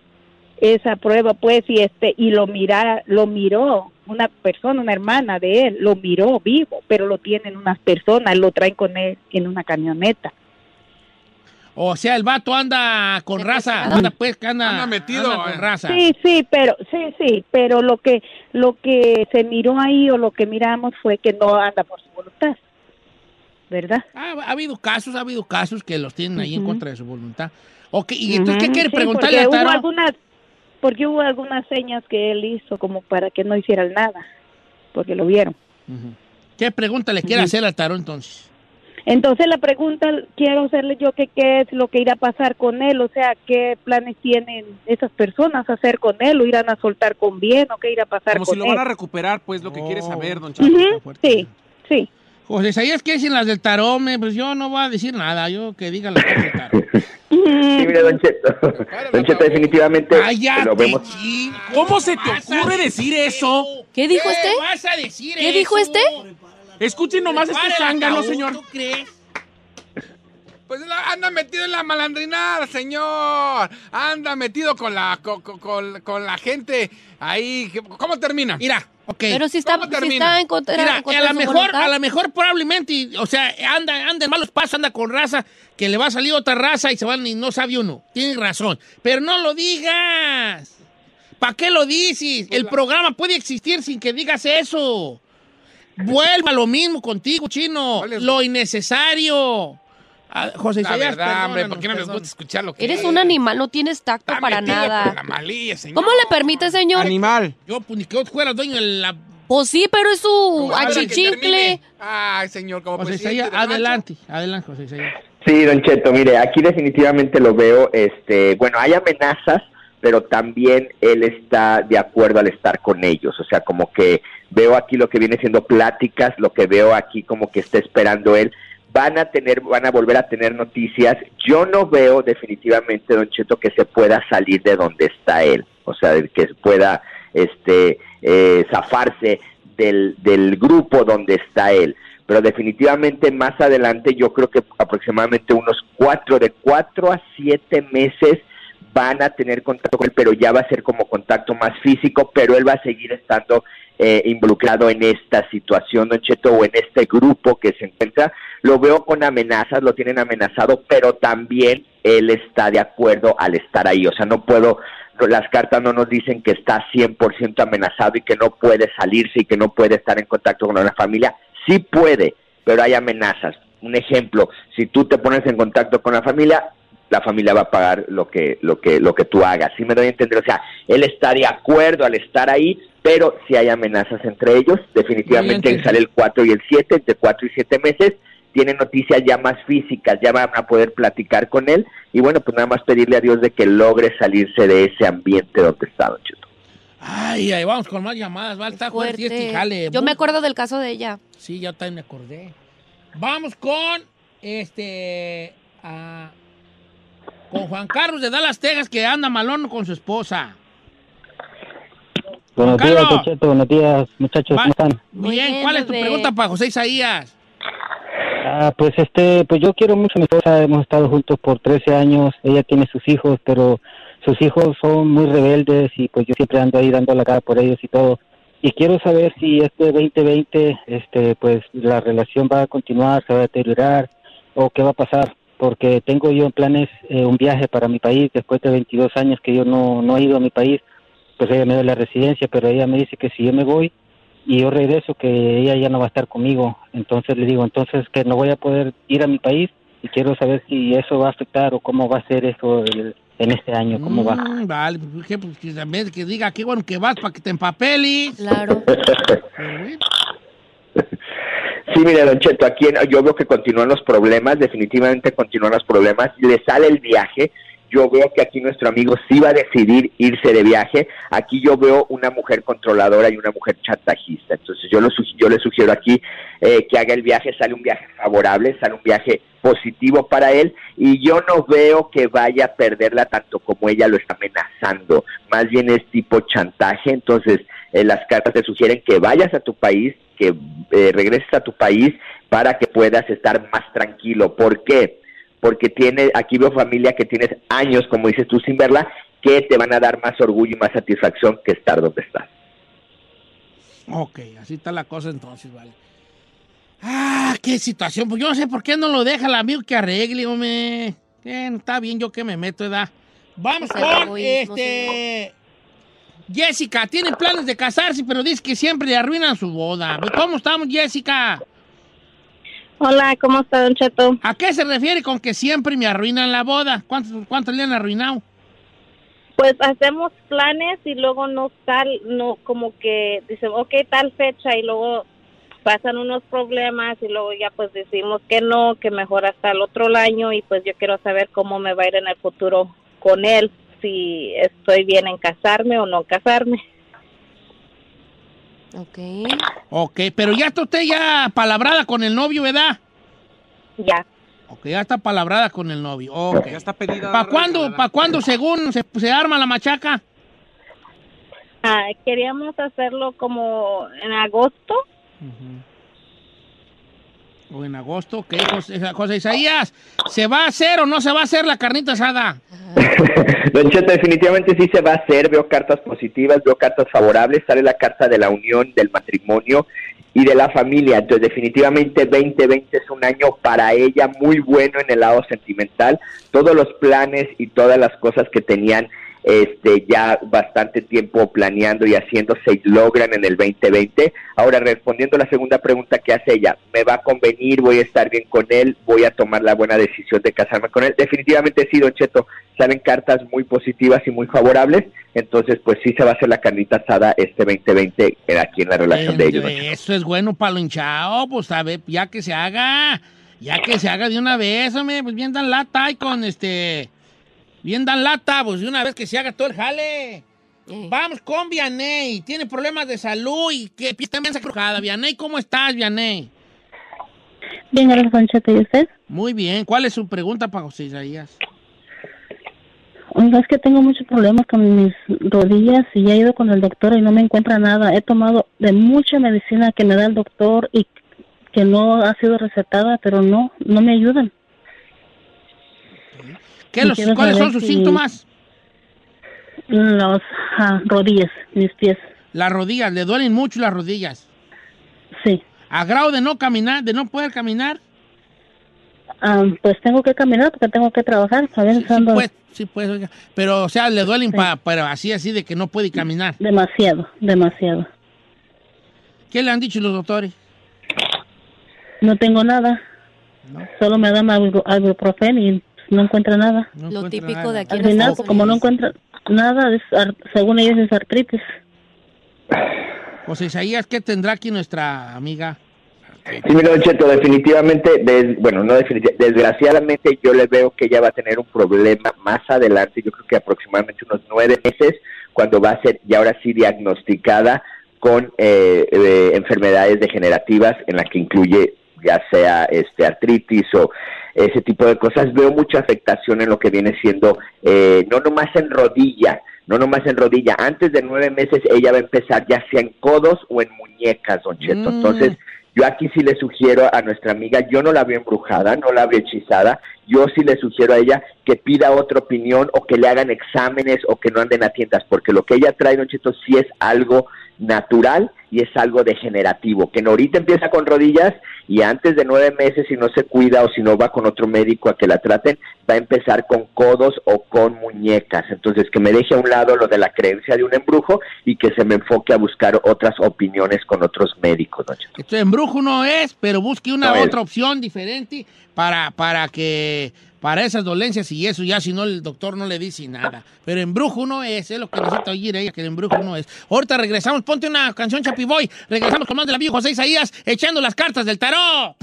esa prueba, pues, y este y lo mira, lo miró una persona, una hermana de él, lo miró vivo, pero lo tienen unas personas, lo traen con él en una camioneta. O sea, el vato anda con raza. Anda, pues, que anda, Anda metido, anda con eh. raza. Sí, sí, pero sí, sí, pero lo que lo que se miró ahí o lo que miramos fue que no anda por su voluntad, ¿verdad? Ha, ha habido casos, ha habido casos que los tienen ahí en contra de su voluntad. Ok, ¿y entonces qué Ujú, quiere sí, preguntarle porque a hubo Taro? algunas porque hubo algunas señas que él hizo como para que no hicieran nada porque lo vieron ¿Qué pregunta le quiere hacer a Taro entonces? Entonces la pregunta quiero hacerle yo que qué es lo que irá a pasar con él o sea qué planes tienen esas personas hacer con él lo irán a soltar con bien o qué irá a pasar Como con si lo él van a recuperar, pues lo que quiere saber, don Chato. Ujú, sí sí José Isaías, ¿qué dicen las del tarot? Pues yo no voy a decir nada, yo que diga las del tarot. Sí, mire, Don Cheto. Don Cheto, definitivamente lo vemos. ¿Cómo se te ocurre decir eso? ¿Qué dijo este? vas a decir ¿Qué dijo este? Escuchen nomás este zángano, señor. ¿Tú crees? Pues anda metido en la malandrinada, señor. Anda metido con la co- co- con, con la gente ahí. ¿Cómo termina? Mira, ok. Pero si está, ¿Cómo si termina? está en contra, Mira, en contra a lo mejor, voluntad. a lo mejor probablemente, o sea, anda, anda en malos pasos, anda con raza, que le va a salir otra raza y se van y no sabe uno. Tienes razón. Pero no lo digas. ¿Para qué lo dices? Pues El programa puede existir sin que digas eso. Vuelva lo mismo contigo, chino. Lo innecesario. Ah, José La verdad, hombre, ¿por qué no les perdón. gusta escuchar lo que Eres un animal, no tienes tacto Está para metido nada. con la malilla, señor. ¿Cómo le permite, señor? Animal. Yo, pues, ni que yo fuera dueño de la... Pues sí, pero es su Ahora que achichicle. termine. Ay, señor, como José presidente Isaías, del rancho. adelante, adelante, José Isaías. Sí, Don Cheto, mire, aquí definitivamente lo veo, este, bueno, hay amenazas, pero también él está de acuerdo al estar con ellos, o sea, como que veo aquí lo que viene siendo pláticas, lo que veo aquí como que está esperando él, van a tener, van a volver a tener noticias, yo no veo definitivamente, Don Cheto, que se pueda salir de donde está él, o sea, que pueda, este, eh, zafarse del, del grupo donde está él. Pero definitivamente más adelante yo creo que aproximadamente unos cuatro, de cuatro a siete meses van a tener contacto con él, pero ya va a ser como contacto más físico, pero él va a seguir estando eh, involucrado en esta situación, Don Cheto, o en este grupo que se encuentra. Lo veo con amenazas, lo tienen amenazado, pero también él está de acuerdo al estar ahí. O sea, no puedo, las cartas no nos dicen que está 100% amenazado y que no puede salirse y que no puede estar en contacto con la familia. Sí puede, pero hay amenazas. Un ejemplo, si tú te pones en contacto con la familia, la familia va a pagar lo que lo que lo que tú hagas. ¿Sí me doy a entender? O sea, él está de acuerdo al estar ahí, pero si hay amenazas entre ellos, definitivamente entendido. sale el 4 y el 7, entre 4 y 7 meses, tiene noticias ya más físicas, ya van a poder platicar con él y bueno, pues nada más pedirle a Dios de que logre salirse de ese ambiente donde está, don Cheto. Ay, ahí vamos con más llamadas, va a estar fuerte Fuerte. este jale. Yo me acuerdo del caso de ella. Sí, yo también me acordé. Vamos con este. Con Juan Carlos de Dallas, Texas, que anda malón con su esposa. Buenos Juan días, Carlos. Don Cheto. Buenos días, muchachos. ¿Cómo están? Bien, ¿cuál es tu pregunta para José Isaías? Ah, pues este, pues yo quiero mucho a mi esposa. Hemos estado juntos por 13 años. Ella tiene sus hijos, pero sus hijos son muy rebeldes y pues yo siempre ando ahí dando la cara por ellos y todo. Y quiero saber si este 2020, este, pues la relación va a continuar, se va a deteriorar o qué va a pasar. Porque tengo yo en planes eh, un viaje para mi país después de 22 años que yo no, no he ido a mi país. Pues ella me dio la residencia, pero ella me dice que si yo me voy, y yo regreso que ella ya no va a estar conmigo. Entonces le digo, entonces que no voy a poder ir a mi país y quiero saber si eso va a afectar o cómo va a ser eso el- en este año, cómo va. Mm, vale, pues. Pues, que, también que diga qué bueno que vas para que te empapeles. Claro. Sí, mire, Don Cheto, aquí en- yo veo que continúan los problemas, definitivamente continúan los problemas. Le sale el viaje. Yo veo que aquí nuestro amigo sí va a decidir irse de viaje. Aquí yo veo una mujer controladora y una mujer chantajista. Entonces yo, lo, yo le sugiero aquí eh, que haga el viaje. Sale un viaje favorable, sale un viaje positivo para él. Y yo no veo que vaya a perderla tanto como ella lo está amenazando. Más bien es tipo chantaje. Entonces eh, las cartas te sugieren que vayas a tu país, que eh, regreses a tu país para que puedas estar más tranquilo. ¿Por qué? Porque tiene, aquí veo familia que tienes años, como dices tú, sin verla, que te van a dar más orgullo y más satisfacción que estar donde estás. Ok, así está la cosa entonces, vale. Ah, qué situación. Pues yo no sé por qué no lo deja el amigo que arregle, hombre. Eh, está bien yo que me meto, ¿verdad? Vamos con este. Jessica, tiene planes de casarse, pero dice que siempre le arruinan su boda. ¿Cómo estamos, Jessica? Hola, ¿cómo está, Don Cheto? ¿A qué se refiere con que siempre me arruinan la boda? ¿Cuántos, cuántos le han arruinado? Pues hacemos planes y luego no sal, no, como que dicen, ok, tal fecha y luego pasan unos problemas y luego ya pues decimos que no, que mejor hasta el otro año y pues yo quiero saber cómo me va a ir en el futuro con él, si estoy bien en casarme o no casarme. Ok. Ok, pero ya está usted ya palabrada con el novio, ¿verdad? Ya. Ok, ya está palabrada con el novio. Ok. Ya está pedida. ¿Para cuándo, pa' cuándo según se, se arma la machaca? Ah, queríamos hacerlo como en agosto. O en agosto, ¿qué? José, José Isaías, ¿se va a hacer o no se va a hacer la carnita asada? Don Cheto, definitivamente sí se va a hacer. Veo cartas positivas, veo cartas favorables. Sale la carta de la unión, del matrimonio y de la familia. Entonces, definitivamente 2020 es un año para ella muy bueno en el lado sentimental. Todos los planes y todas las cosas que tenían este ya bastante tiempo planeando y haciendo se logran en el 2020. Ahora, respondiendo a la segunda pregunta que hace ella, ¿me va a convenir? ¿Voy a estar bien con él? ¿Voy a tomar la buena decisión de casarme con él? Definitivamente sí, Don Cheto. Salen cartas muy positivas y muy favorables. Entonces, pues sí se va a hacer la carnita asada este 2020 aquí en la relación de ellos. Eso es bueno para hinchado, pues a ver, ya que se haga, ya que se haga de una vez, hombre, pues bien dan lata y con este, bien dan lata, pues de una vez que se haga todo el jale. Vamos con Vianey, tiene problemas de salud y que está bien crujada. Vianey, ¿cómo estás, Vianey? Bien, gracias. ¿Y usted? Muy bien, ¿cuál es su pregunta para José Isaías? Oiga, es que tengo muchos problemas con mis rodillas y ya he ido con el doctor y no me encuentra nada. He tomado de mucha medicina que me da el doctor y que no ha sido recetada, pero no, no me ayudan. ¿Qué los- ¿Cuáles son sus si- síntomas? Las rodillas, mis pies. Las rodillas, le duelen mucho las rodillas. Sí. ¿A grado de no caminar, de no poder caminar? Ah, pues tengo que caminar porque tengo que trabajar. A veces ando Pues, sí, pues, oiga. Pero, o sea, le duelen, pa- pero así, así de que no puede caminar. demasiado, demasiado. ¿Qué le han dicho los doctores? No tengo nada. Solo me dan algo, ibuprofen y no encuentra nada. Lo típico de aquí Al final, Estados como no encuentra nada, es según ellos es artritis. José Isaías, ¿qué tendrá aquí nuestra amiga? Sí, mira, Don Cheto, definitivamente, des- bueno, no definitivamente, desgraciadamente yo le veo que ella va a tener un problema más adelante, yo creo que aproximadamente unos nueve meses, cuando va a ser ya ahora sí diagnosticada con eh, eh, enfermedades degenerativas en la que incluye ya sea este artritis o ese tipo de cosas. Veo mucha afectación en lo que viene siendo, eh, no nomás en rodilla, no nomás en rodilla. Antes de nueve meses ella va a empezar ya sea en codos o en muñecas, don Cheto. Mm. Entonces, yo aquí sí le sugiero a nuestra amiga, yo no la veo embrujada, no la veo hechizada, yo sí le sugiero a ella que pida otra opinión o que le hagan exámenes o que no anden a tiendas, porque lo que ella trae, Don Cheto, sí es algo natural y es algo degenerativo, que ahorita empieza con rodillas y antes de nueve meses, si no se cuida o si no va con otro médico a que la traten, va a empezar con codos o con muñecas. Entonces, que me deje a un lado lo de la creencia de un embrujo y que se me enfoque a buscar otras opiniones con otros médicos. Esto embrujo no es, pero busque una No otra opción diferente para, para que para esas dolencias y eso ya si no el doctor no le dice nada. Pero embrujo no es, es lo que necesita oír ella, que el embrujo no es. Ahorita regresamos, ponte una canción Chapi Boy, regresamos con más del amigo José Isaías echando las cartas del tarot.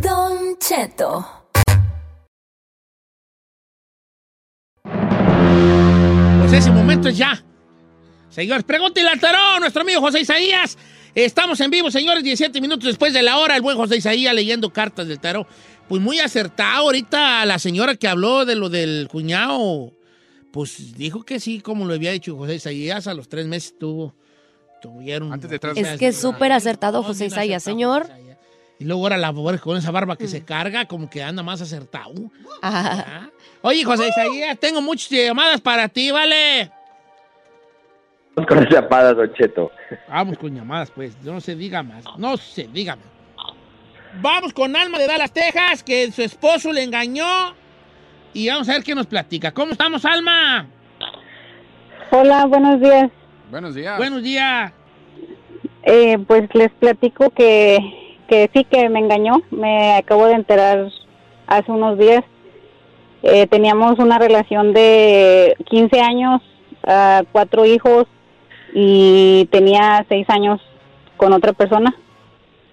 Don Cheto. Pues ese momento es ya. Señores, pregúntele al tarot, nuestro amigo José Isaías. Estamos en vivo, señores, 17 minutos después de la hora, el buen José Isaías leyendo cartas del tarot. Pues muy acertado ahorita la señora que habló de lo del cuñado, pues dijo que sí, como lo había dicho José Isaías, a los tres meses tuvo, tuvieron... Antes de Es que es súper acertado José Isaías, señor. Y luego ahora la pobre con esa barba que se carga, como que anda más acertado. Ah. Oye, José Isaías, tengo muchas llamadas para ti, ¿vale? Vamos con esa llapada, Don Cheto. Vamos con llamadas, pues. No se diga más. No se diga más. Vamos con Alma de Dallas, Texas, que su esposo le engañó. Y vamos a ver qué nos platica. ¿Cómo estamos, Alma? Hola, buenos días. Buenos días. Buenos días. Eh, pues les platico que, que sí que me engañó. Me acabo de enterar hace unos días. Eh, teníamos una relación de 15 años, ah, cuatro hijos y tenía seis años con otra persona.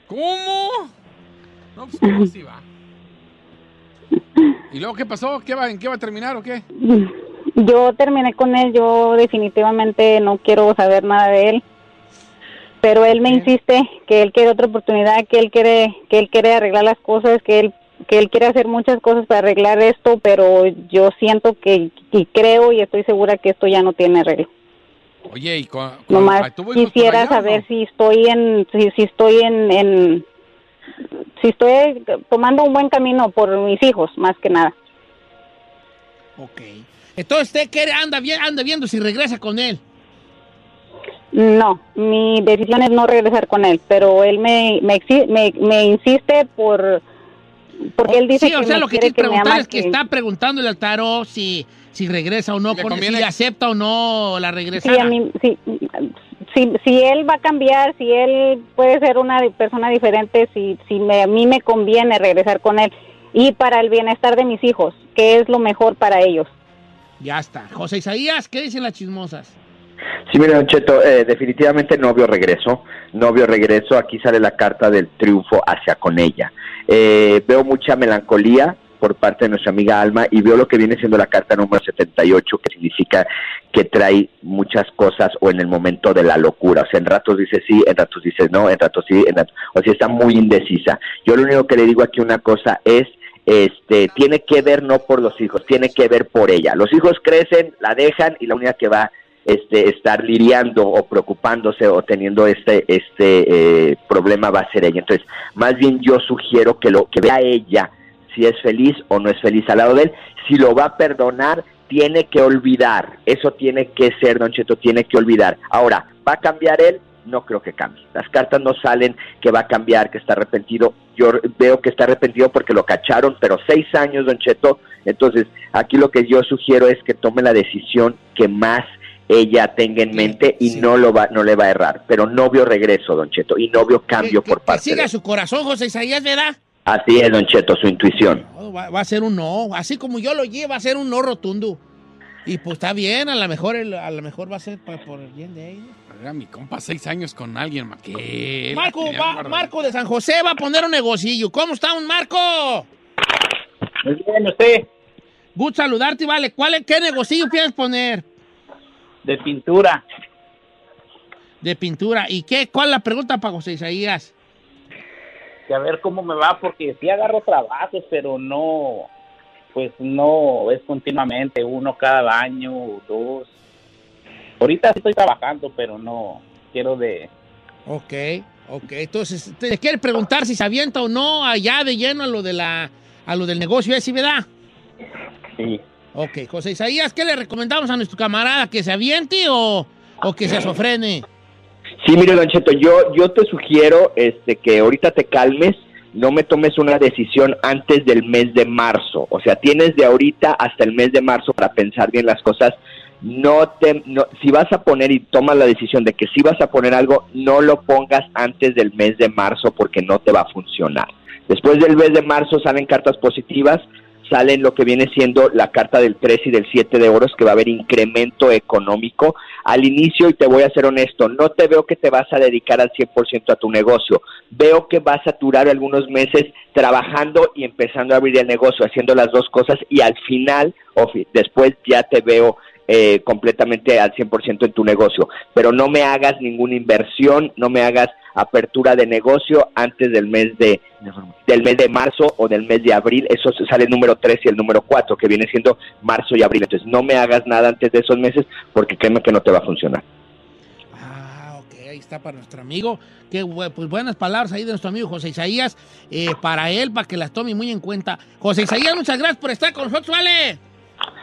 ¿Cómo? No, pues ¿cómo va? ¿Y luego qué pasó? ¿Qué va, ¿En qué va a terminar o qué? Yo terminé con él, yo definitivamente no quiero saber nada de él. Pero él me insiste que él quiere otra oportunidad, que él quiere que él quiere arreglar las cosas, que él que él quiere hacer muchas cosas para arreglar esto, pero yo siento que y creo y estoy segura que esto ya no tiene arreglo. Oye, ¿y con, con- Nomás ¿tuvo hijos por quisiera saber no? si estoy en si, si estoy en, en si estoy tomando un buen camino por mis hijos, más que nada. Ok. Entonces, ¿usted quiere, anda, anda viendo si regresa con él? No, mi decisión es no regresar con él, pero él me, me, me, me insiste por porque él dice sí, o que sea, me lo que quiere que preguntar es que, está preguntándole al tarot si, si regresa o no, con, si acepta o no la Sí, regresada. a mí, sí, si, si él va a cambiar, si él puede ser una persona diferente, si, si me- a mí me conviene regresar con él y para el bienestar de mis hijos, que es lo mejor para ellos. Ya está. José Isaías, ¿qué dicen las chismosas? Sí, mire, Don Cheto, eh, definitivamente no vio regreso, no vio regreso, aquí sale la carta del triunfo hacia con ella. Eh, veo mucha melancolía por parte de nuestra amiga Alma y veo lo que viene siendo la carta número 78, que significa que trae muchas cosas o en el momento de la locura, o sea, en ratos dice sí, en ratos dice no, en ratos sí, en ratos, o sea, está muy indecisa. Yo lo único que le digo aquí una cosa es este tiene que ver no por los hijos, tiene que ver por ella. Los hijos crecen, la dejan y la única que va este estar lidiando o preocupándose o teniendo este este eh, problema va a ser ella. Entonces, más bien yo sugiero que lo que vea ella si es feliz o no es feliz al lado de él, si lo va a perdonar, tiene que olvidar. Eso tiene que ser, Don Cheto, tiene que olvidar. Ahora, ¿va a cambiar él? No creo que cambie. Las cartas no salen que va a cambiar, que está arrepentido. Yo veo que está arrepentido porque lo cacharon, pero seis años, Don Cheto. Entonces, aquí lo que yo sugiero es que tome la decisión que más ella tenga en mente y no lo va, no le va a errar. Pero no vio regreso, Don Cheto, y no vio cambio por Que parte de siga él. su corazón, José Isaías, ¿verdad? Así es, Don Cheto, su intuición. No, va, va a ser un no. Así como yo lo llevo, va a ser un no rotundo. Y pues está bien, a lo mejor, a lo mejor va a ser por el bien de ellos. Era mi compa seis años con alguien, ma. ¿Qué? La Marco, va-. Marco de San José va a poner un negocillo. ¿Cómo está un Marco? Muy bien, usted. Good saludarte, vale. ¿Cuál, es- ¿Qué negocio piensas poner? De pintura. De pintura. ¿Y qué? ¿Cuál es la pregunta para José Isaías? Que a ver cómo me va, porque sí agarro trabajos, pero no, pues no es continuamente, uno cada año, dos. Ahorita sí estoy trabajando, pero no quiero de... Ok, ok. Entonces, te quiere preguntar si se avienta o no allá de lleno a lo, de la, a lo del negocio ese, ¿verdad? Sí. Ok, José Isaías, ¿qué le recomendamos a nuestro camarada? ¿Que se aviente o, o que se azofrene? Sí, mire, Don Cheto, yo, yo te sugiero este, que ahorita te calmes, no me tomes una decisión antes del mes de marzo. O sea, tienes de ahorita hasta el mes de marzo para pensar bien las cosas. No te, no, si vas a poner y tomas la decisión de que si vas a poner algo, no lo pongas antes del mes de marzo porque no te va a funcionar. Después del mes de marzo salen cartas positivas, salen lo que viene siendo la carta del 3 y del 7 de oros, que va a haber incremento económico. Al inicio, y te voy a ser honesto, no te veo que te vas a dedicar al 100% a tu negocio. Veo que vas a durar algunos meses trabajando y empezando a abrir el negocio, haciendo las dos cosas, y al final, o después ya te veo eh, completamente al 100% en tu negocio. Pero no me hagas ninguna inversión, no me hagas apertura de negocio antes del mes de del mes de marzo o del mes de abril, eso sale el número 3 y el número 4, que viene siendo marzo y abril. Entonces, no me hagas nada antes de esos meses porque créeme que no te va a funcionar. Ok, ahí está para nuestro amigo. Qué pues buenas palabras ahí de nuestro amigo José Isaías. eh, para él, para que las tome muy en cuenta. José Isaías, muchas gracias por estar con nosotros, ¿vale?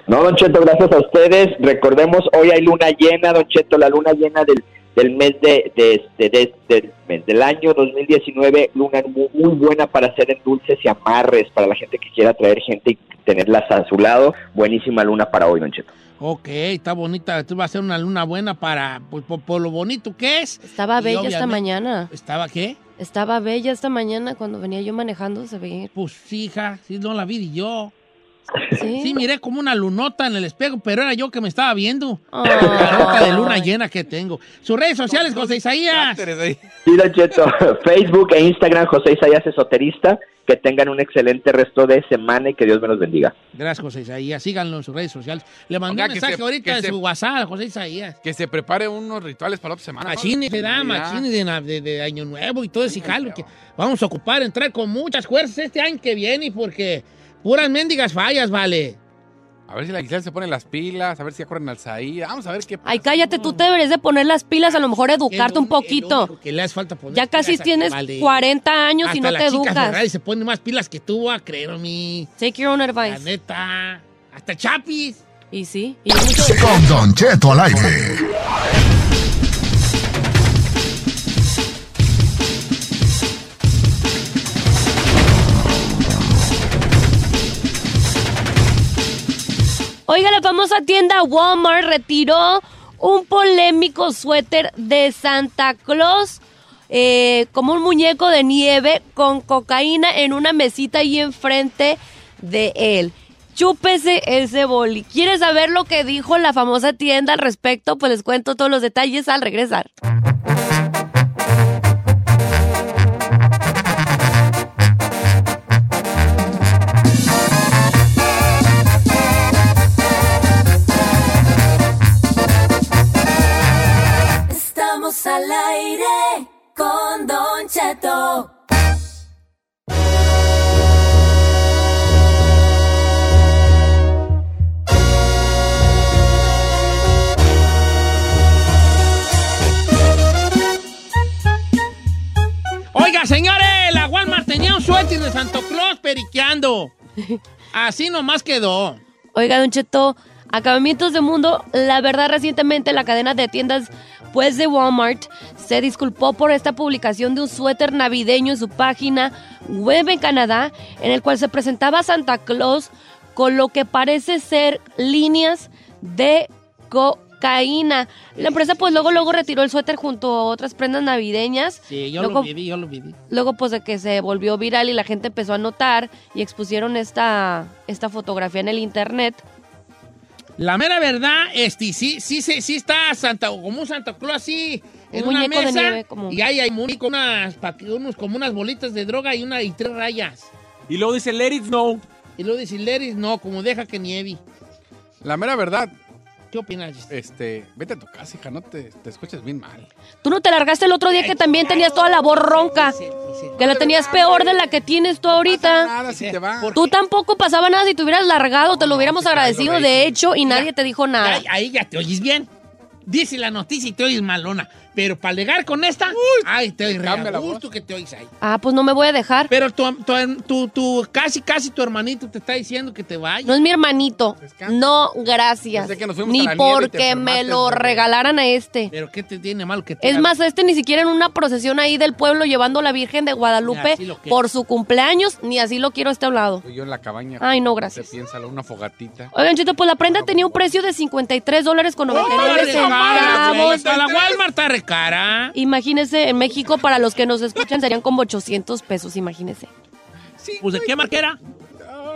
No, Don Cheto, gracias a ustedes. Recordemos, hoy hay luna llena, Don Cheto, la luna llena del, del mes de, de, de- de- del mes del año 2019, luna muy, muy buena para hacer en dulces y amarres, para la gente que quiera traer gente y tenerlas a su lado. Buenísima luna para hoy, Don Cheto. Ok, está bonita. Esto va a ser una luna buena para, pues, por, por lo bonito que es. Estaba Y bella esta mañana. ¿Estaba qué? Estaba bella esta mañana cuando venía yo manejando, se veía. Pues hija, sí, no la vi ni yo. Sí. Sí, miré como una lunota en el espejo, pero era yo que me estaba viendo. Ay. La nota de luna llena que tengo. Sus redes sociales, José Isaías. Sí, Don Cheto, Facebook e Instagram, José Isaías Esoterista. Que tengan un excelente resto de semana y que Dios me los bendiga. Gracias, José Isaías. Síganlo en sus redes sociales. Le mandé Oiga, un que mensaje se- ahorita se- su WhatsApp, José Isaías. Que se prepare unos rituales para la otra semana. ¿no? Machine, se da, Ya. machine de, na- de- de Año Nuevo y todo ese jalo que vamos a ocupar, entrar con muchas fuerzas este año que viene porque puras mendigas fallas, vale. A ver si la Giselle se pone las pilas, a ver si acorren al Saí. Vamos a ver qué Ay, cállate, tú te deberías de poner las pilas, a lo mejor educarte un poquito. Que le hace falta poner Ya casi tienes vale. 40 años y no la te educas. Ferrari se pone más pilas que tú, a creer a mí. Take your own La advice. neta. Hasta Chapis. Y sí. Y mucho Con Don Cheto al aire. Oiga, la famosa tienda Walmart retiró un polémico suéter de Santa Claus, eh, como un muñeco de nieve con cocaína en una mesita ahí enfrente de él. Chúpese ese boli. ¿Quieres saber lo que dijo la famosa tienda al respecto? Pues les cuento todos los detalles al regresar. Estamos al aire con Don Cheto. Oiga, señores, la Walmart tenía un suéter de Santo Claus periqueando. Así nomás quedó. Oiga, Don Cheto, acabamientos de mundo, la verdad recientemente la cadena de tiendas pues de Walmart se disculpó por esta publicación de un suéter navideño en su página web en Canadá, en el cual se presentaba Santa Claus con lo que parece ser líneas de cocaína. La empresa pues luego luego retiró el suéter junto a otras prendas navideñas. Sí, yo Luego- lo viví, yo lo viví. Luego, pues, de que se volvió viral y la gente empezó a notar y expusieron esta, esta fotografía en el internet. La mera verdad, este, sí, sí, sí, sí está Santa, como un Santa Claus así, en Un una mesa, nieve, como- y ahí hay muy- con unas, unos, como unas bolitas de droga y una y tres rayas. Y luego dice, let it snow. Y luego dice, Leris, no, como deja que nieve. La mera verdad. ¿Qué opinas? Este, vete a tu casa, hija, no te, te escuches bien mal. Tú no te largaste el otro día que también tenías toda la voz ronca. Que la tenías peor de la que tienes tú ahorita. Nada, si te va. Tú tampoco pasaba nada si te hubieras largado, te lo hubiéramos agradecido de sí. hecho y nadie te dijo nada. Ahí, ahí ya te oyes bien. Dice la noticia y te oyes malona. Pero para alegar con esta, ay, te a gusto que te oyes ahí. Ah, pues no me voy a dejar. Pero tu, tu, tu, tu- casi, casi tu hermanito te está diciendo que te vayas. No es mi hermanito. No, gracias. Que nos fuimos a Ni porque me lo regalaran a este. Pero ¿qué te tiene malo que te Es más, este ni siquiera en una procesión ahí del pueblo llevando a la Virgen de Guadalupe por su cumpleaños, ni así lo quiero a este lado. Yo en la cabaña. Ay, no, gracias. Se piensa una fogatita. Oigan, Chito, pues la prenda tenía un precio de 53 dólares con 99 Está cara, güey. centavos. La Walmart está cara. Imagínese, en México, para los que nos escuchan, serían como 800 pesos, imagínese. Pues de qué marca era?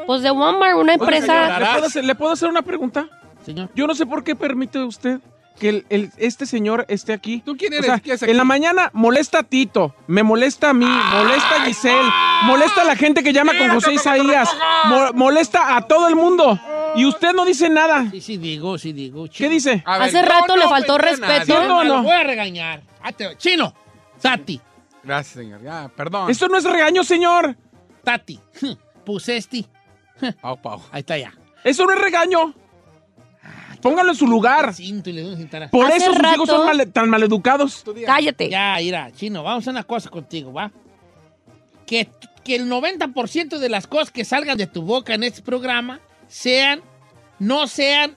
Pues de Walmart, una empresa... ¿le, puedo hacer, le puedo hacer una pregunta? Señor. Yo no sé por qué permite usted que el- el- este señor esté aquí. ¿Tú quién O eres? sea, ¿Qué haces aquí? en la mañana molesta a Tito, me molesta a mí, molesta a Giselle, molesta a la gente que llama con José Isaías, mo- molesta a todo el mundo. Y usted no dice nada. Sí, sí digo, sí digo. ¿Qué dice? Ver, Hace rato le no faltó respeto. No, no. Lo voy a regañar. Ah, Chino, Tati, Gracias, señor. Ya, perdón. Esto no es regaño, señor. Tati, pusesti. Pau, pau. Ahí está ya. Eso no es regaño. Póngalo en su lugar. Por Hace eso sus hijos rato- son male- tan maleducados. Cállate. Ya, mira, Chino, vamos a hacer una cosa contigo, ¿va? Que, que el 90% de las cosas que salgan de tu boca en este programa sean, no sean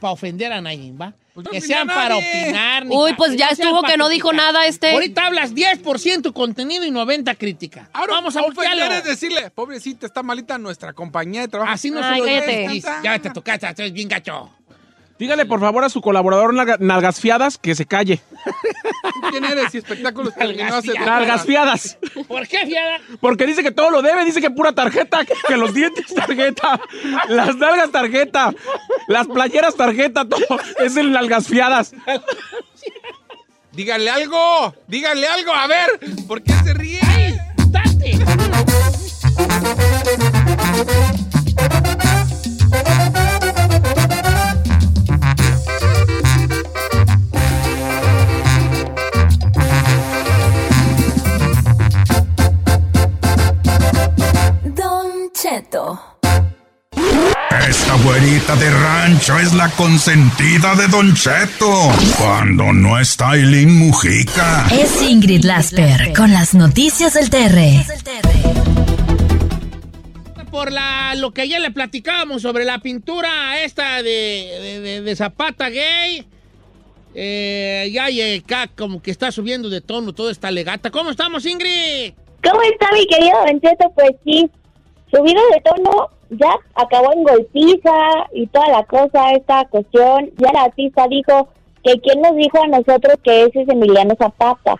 para ofender a nadie, ¿va? Pues no que ofendí a sean para nadie. opinar. ni Uy, pa- pues ya no sean estuvo pa' que no dijo criticar. nada este. Ahorita hablas 10% contenido y 90% crítica. Ahora, vamos a ofender bloquearlo. es decirle, pobrecita, está malita nuestra compañía de trabajo. Así no Ay, se lo cállate. dices. Ya te tocaste, estás bien gacho. Dígale por favor a su colaborador nalga- Nalgas Fiadas que se calle. ¿Tú quién eres? Si espectáculos terminó hace dos Nalgas horas. Fiadas. ¿Por qué, fiada? Porque dice que todo lo debe, dice que pura tarjeta, que los dientes tarjeta, las nalgas tarjeta, las playeras tarjeta, todo es el nalgas fiadas. Dígale algo, dígale algo, a ver, ¿por qué se ríe? ¡Date! Cheto. Esta güerita de rancho es la consentida de Don Cheto. Cuando no está Eileen Mujica. Es Ingrid Lasper con las noticias del TR. Por la, lo que ayer le platicábamos sobre la pintura esta de, de, de- de Zapata gay. Eh, ya acá como que está subiendo de tono toda esta legata. ¿Cómo estamos, Ingrid? ¿Cómo está mi querido Don Cheto? Pues sí, subido de tono, ya acabó en golpiza y toda la cosa, esta cuestión. Ya la artista dijo que quién nos dijo a nosotros que ese es Emiliano Zapata.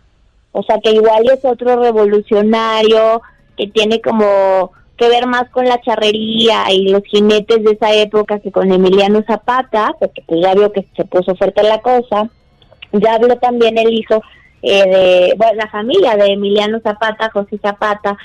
O sea, que igual es otro revolucionario, que tiene como que ver más con la charrería y los jinetes de esa época que con Emiliano Zapata, porque pues ya vio que se puso fuerte la cosa. Ya habló también el hijo eh, de, bueno, la familia de Emiliano Zapata, José Zapata,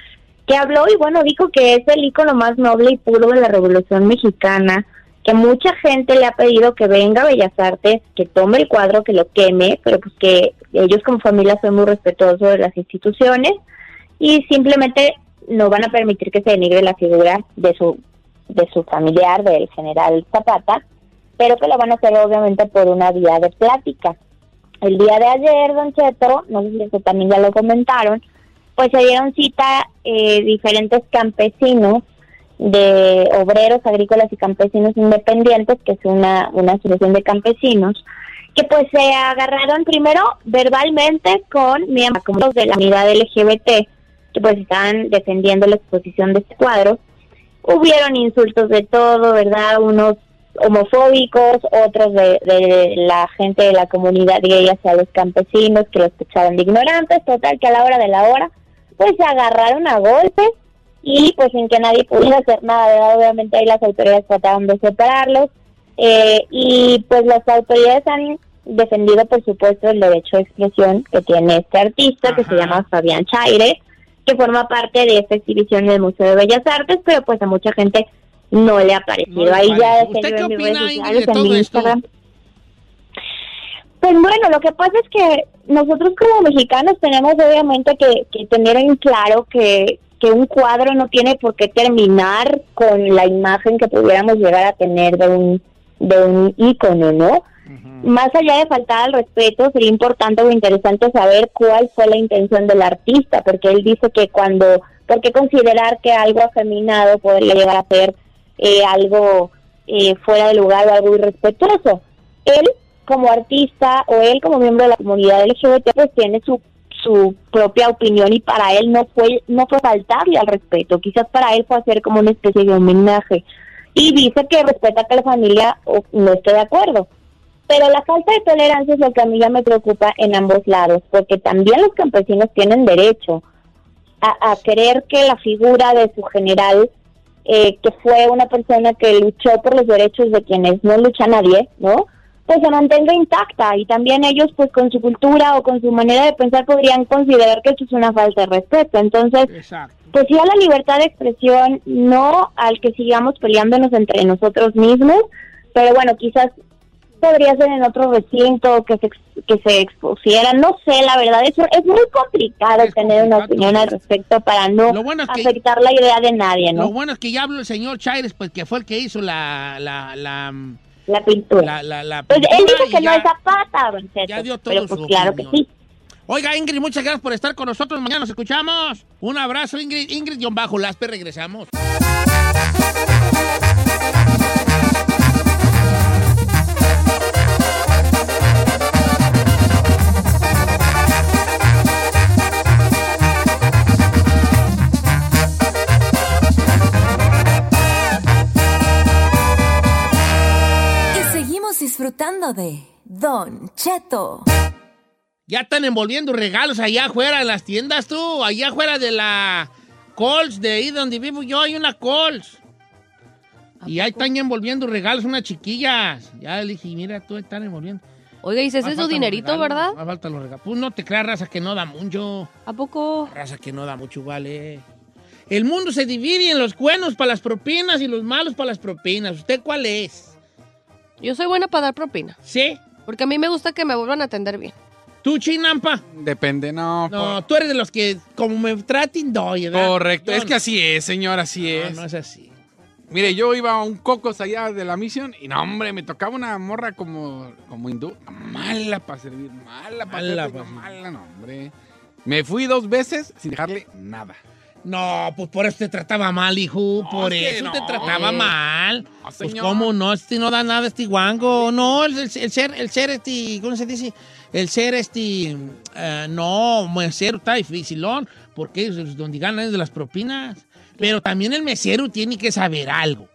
que habló y bueno, dijo que es el ícono más noble y puro de la Revolución Mexicana, que mucha gente le ha pedido que venga a Bellas Artes, que tome el cuadro, que lo queme, pero pues que ellos como familia son muy respetuosos de las instituciones y simplemente no van a permitir que se denigre la figura de su de su familiar, del general Zapata, pero que lo van a hacer obviamente por una vía de plática. El día de ayer, Don Cheto, no sé si eso también ya lo comentaron, pues se dieron cita eh, diferentes campesinos de obreros agrícolas y campesinos independientes, que es una, una asociación de campesinos, que pues se agarraron primero verbalmente con miembros de la unidad LGBT, que pues estaban defendiendo la exposición de este cuadro. Hubieron insultos de todo, ¿verdad? Unos homofóbicos, otros de, la gente de la comunidad gay hacia los campesinos que los tachaban de ignorantes, total que a la hora de la hora pues se agarraron a golpes y pues sin que nadie pudiera hacer nada, ¿verdad? obviamente ahí las autoridades trataron de separarlos eh, y pues las autoridades han defendido por supuesto el derecho de expresión que tiene este artista que se llama Fabián Chaire que forma parte de esta exhibición del Museo de Bellas Artes, pero pues a mucha gente no le ha parecido. Le Ahí ya ¿Usted qué opina, Ingrid, de todo esto? Pues bueno, lo que pasa es que nosotros como mexicanos tenemos obviamente que, que tener en claro que, que un cuadro no tiene por qué terminar con la imagen que pudiéramos llegar a tener de un, de un ícono, ¿no? Más allá de faltar al respeto, sería importante o interesante saber cuál fue la intención del artista, porque él dice que cuando, ¿por qué considerar que algo afeminado podría llegar a ser eh, algo eh, fuera de lugar o algo irrespetuoso? Él, como artista, o él como miembro de la comunidad LGBT, pues tiene su su propia opinión y para él no fue no fue faltarle al respeto, quizás para él fue hacer como una especie de homenaje y dice que respeta que la familia o, no esté de acuerdo. Pero la falta de tolerancia es lo que a mí ya me preocupa en ambos lados, porque también los campesinos tienen derecho a, a creer que la figura de su general, eh, que fue una persona que luchó por los derechos de quienes no lucha nadie, ¿no? Pues se mantenga intacta y también ellos pues con su cultura o con su manera de pensar podrían considerar que eso es una falta de respeto. Entonces, pues sí a la libertad de expresión, no al que sigamos peleándonos entre nosotros mismos, pero bueno, quizás podría ser en otro recinto que se, que se expusiera, no sé, la verdad, es, es muy complicado tener una opinión al respecto para no afectar la idea de nadie, Lo ¿no? bueno es que ya habló el señor Chaires, pues que fue el que hizo la... La, la, la pintura. La, la, la Pues él pintura dice que no es zapata, don Cheto, ya dio todo pero pues su claro opinión. que sí. Oiga, Ingrid, muchas gracias por estar con nosotros. Mañana nos escuchamos. Un abrazo, Ingrid. Ingrid-Laspe, regresamos. Disfrutando de Don Cheto. Ya están envolviendo regalos allá afuera en las tiendas, tú. Allá afuera de la Coles, de ahí donde vivo yo, hay una Coles. Y ahí están ya envolviendo regalos unas chiquillas. Ya le dije, mira, tú están envolviendo. Oiga, y ese es su dinerito, regalos, ¿verdad? más faltan los regalos. Pues no te creas, raza, que no da mucho. ¿A poco? Raza que no da mucho, vale. El mundo se divide en los buenos para las propinas y los malos para las propinas. ¿Usted cuál es? Yo soy buena para dar propina. ¿Sí? Porque a mí me gusta que me vuelvan a atender bien. ¿Tú, Chinampa? Depende, no. No, tú eres de los que, como me traten, doy, ¿verdad? Correcto, Yo es que no. así es, señor, así es. no es así. Mire, yo iba a un cocos allá de la misión y no, hombre, me tocaba una morra como, como hindú. Mala para servir, mala para Mala servir, pa' no, mala, no, hombre. Me fui dos veces sin dejarle nada. No, pues por eso te trataba mal, hijo. por es eso no. te trataba mal. pues señor. cómo no, este no da nada este guango. No, el, el- el ser, el ser este, ¿cómo se dice? El ser este, eh, no, mesero está dificilón, porque es donde ganan es de las propinas. Pero también el mesero tiene que saber algo.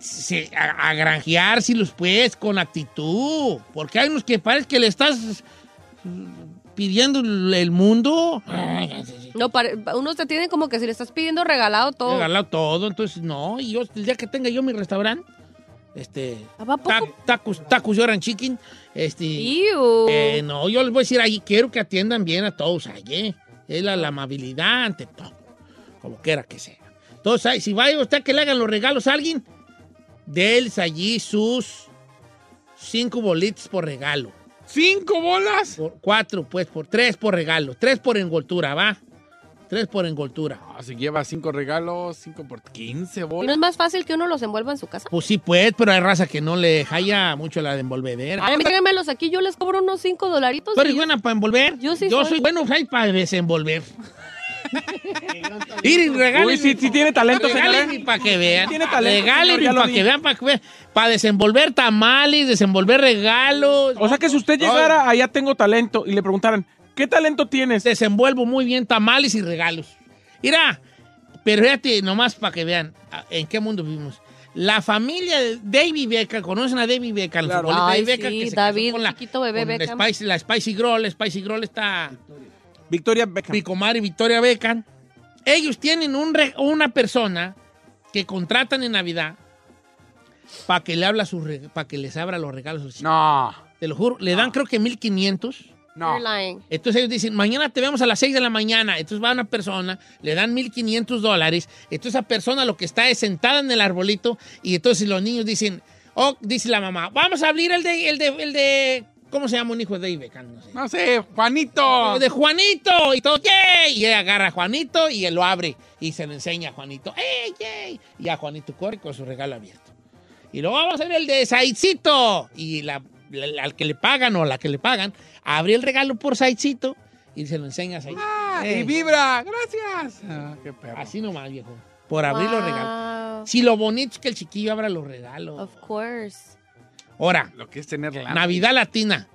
Se, a, a granjeárselos, pues, con actitud. Porque hay unos que parece que le estás pidiendo el el mundo. No, pare- uno te tiene como que si le estás pidiendo regalado todo. regalado todo, entonces no. Y yo, el día que tenga yo mi restaurante, este. ¿A poco? ta- tacos, tacos Yoran Chicken, este. Eh, no, yo les voy a decir ahí, quiero que atiendan bien a todos allí. Es la, la amabilidad ante todo, como quiera que sea. Entonces, ahí, si vaya usted a que le hagan los regalos a alguien, déles allí sus cinco bolitas por regalo. ¿Cinco bolas? Por cuatro, pues, por tres por regalo. Tres por engoltura, ¿va? Tres por engoltura. Así lleva cinco regalos, cinco por quince ¿Y no bolas. es más fácil que uno los envuelva en su casa? Pues sí, pues, pero hay raza que no le halla mucho la de envolvedera. Ay, a mí tráiganmelos aquí, yo les cobro unos 5 dolaritos. ¿Tú eres buena para envolver? Yo sí Yo soy. soy bueno para desenvolver. Miren, regálenme. Uy, sí, sí tiene talento, señor. para que vean. Tiene talento, lo para que vean, para que vean. Para desenvolver tamales, desenvolver regalos. O sea que si usted llegara, allá tengo talento, y le preguntaran, ¿qué talento tienes? Desenvuelvo muy bien tamales y regalos. Mira, pero fíjate, nomás para que vean en qué mundo vivimos. La familia de David Beckham, ¿conocen a David Beckham? Claro. Ay, David Beckham sí, que se David, casó con la, chiquito bebé con la Beckham. Spicy, la Spicy Girl, la Spicy Girl está... Victoria Beckham. Mi comadre Victoria Beckham. Ellos tienen un re- una persona que contratan en Navidad para que le habla sus para que les abra los regalos. No. Te lo juro, le dan creo que 1500 You're lying. Entonces ellos dicen, mañana te vemos a las 6 de la mañana. Entonces va una persona, le dan 1.500 dólares. Entonces esa persona lo que está es sentada en el arbolito y entonces los niños dicen, oh, dice la mamá, vamos a abrir el de, el de, el de, ¿cómo se llama un hijo de Dave Beckham? No sé. No sé, Juanito. De Juanito y todo, ¡yay! Y ella agarra a Juanito y él lo abre y se lo enseña a Juanito, ¡ey, yay! Y a Juanito corre con su regalo abierto. Y luego vamos a ver el de Saicito. Y la, la- al que le pagan o la que le pagan, abre el regalo por Saicito y se lo enseña a Saicito. Ah, Ey. y vibra, gracias. Ah, qué perro. Así nomás, viejo. Por abrir los regalos. Si lo bonito es que el chiquillo abra los regalos. Of course. Ahora, Lo que es tener la Navidad Latina.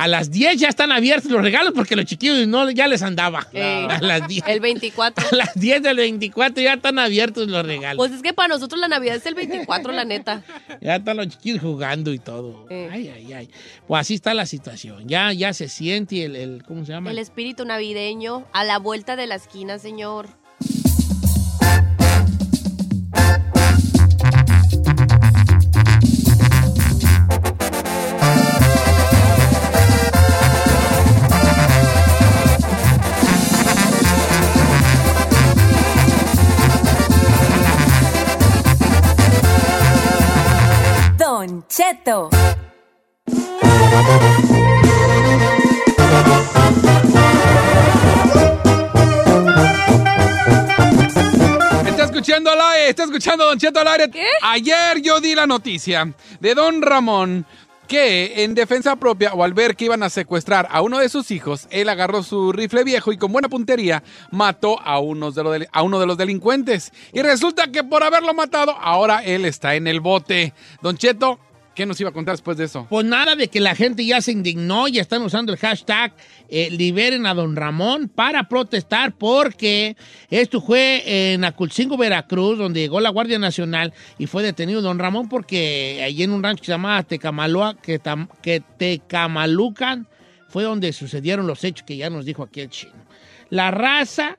A las 10 ya están abiertos los regalos porque los chiquillos no, ya les andaba. A las 10. El 24. A las 10 del 24 ya están abiertos los regalos. Pues es que para nosotros la Navidad es el 24, la neta. Ya están los chiquillos jugando y todo. Ay, ay, ay. Pues así está la situación. Ya, ya se siente el, el- ¿cómo se llama? El espíritu navideño a la vuelta de la esquina, señor. Cheto. Está escuchando al aire, está escuchando Don Cheto al aire. Ayer yo di la noticia de Don Ramón que en defensa propia o al ver que iban a secuestrar a uno de sus hijos, él agarró su rifle viejo y con buena puntería mató a, unos de los a uno de los delincuentes. Y resulta que por haberlo matado, ahora él está en el bote. Don Cheto, ¿qué nos iba a contar después de eso? Pues nada de que la gente ya se indignó y están usando el hashtag eh, liberen a don Ramón para protestar porque esto fue en Aculcingo, Veracruz, donde llegó la Guardia Nacional y fue detenido don Ramón porque allí en un rancho que se llamaba Tecamaloa, que, tam- que Tecamalucan fue donde sucedieron los hechos que ya nos dijo aquí el chino. La raza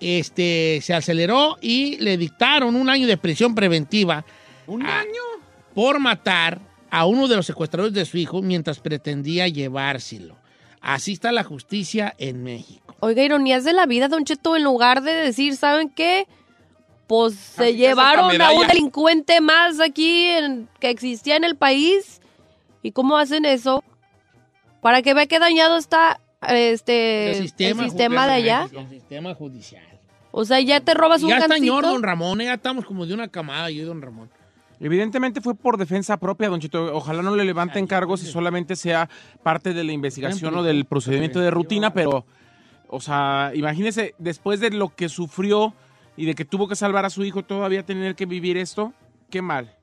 este, se aceleró y le dictaron un año de prisión preventiva. ¿Un año? Por matar a uno de los secuestradores de su hijo mientras pretendía llevárselo. Así está la justicia en México. Oiga, ironías de la vida, Don Cheto, en lugar de decir, ¿saben qué? Pues se llevaron a un delincuente más aquí en- que existía en el país. ¿Y cómo hacen eso? Para que vea qué dañado está este, el sistema, el sistema de allá. El sistema judicial. O sea, ya te robas un Ya está señor don Ramón, eh, ya estamos como de una camada, yo y don Ramón. Evidentemente fue por defensa propia, Don Chito. Ojalá no le levanten cargos y solamente sea parte de la investigación o del procedimiento de rutina, pero, o sea, imagínese, después de lo que sufrió y de que tuvo que salvar a su hijo, todavía tener que vivir esto, qué mal.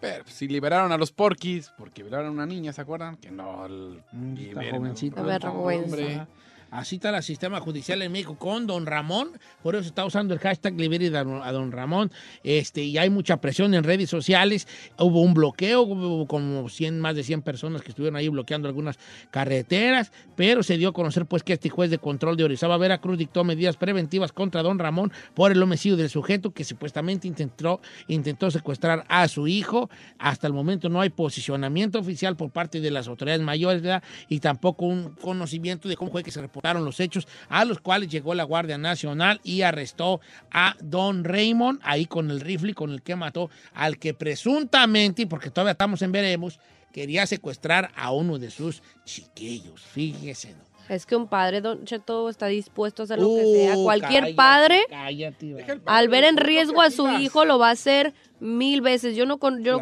Pero pues, si liberaron a los porquis, porque liberaron a una niña, ¿se acuerdan? Que no, el, Está liberen a-. A ver, vergüenza. Así está el sistema judicial en México con don Ramón. Por eso está usando el hashtag Libere a don- Ramón. Este, y hay mucha presión en redes sociales. Hubo un bloqueo, hubo como 100, más de 100 personas que estuvieron ahí bloqueando algunas carreteras. Pero se dio a conocer pues que este juez de control de Orizaba, Veracruz, dictó medidas preventivas contra don Ramón por el homicidio del sujeto que supuestamente intentó, intentó secuestrar a su hijo. Hasta el momento no hay posicionamiento oficial por parte de las autoridades mayores ¿verdad? y tampoco un conocimiento de cómo fue que se reportaron los hechos a los cuales llegó la Guardia Nacional y arrestó a Don Raymond ahí con el rifle con el que mató al que presuntamente, porque todavía estamos en veremos, quería secuestrar a uno de sus chiquillos. Fíjese. ¿no? Es que un padre, Don Cheto, está dispuesto a hacer lo que sea. Uh, Cualquier cállate, padre, cállate, al ver en riesgo a su hijo, lo va a hacer mil veces. Yo no con, yo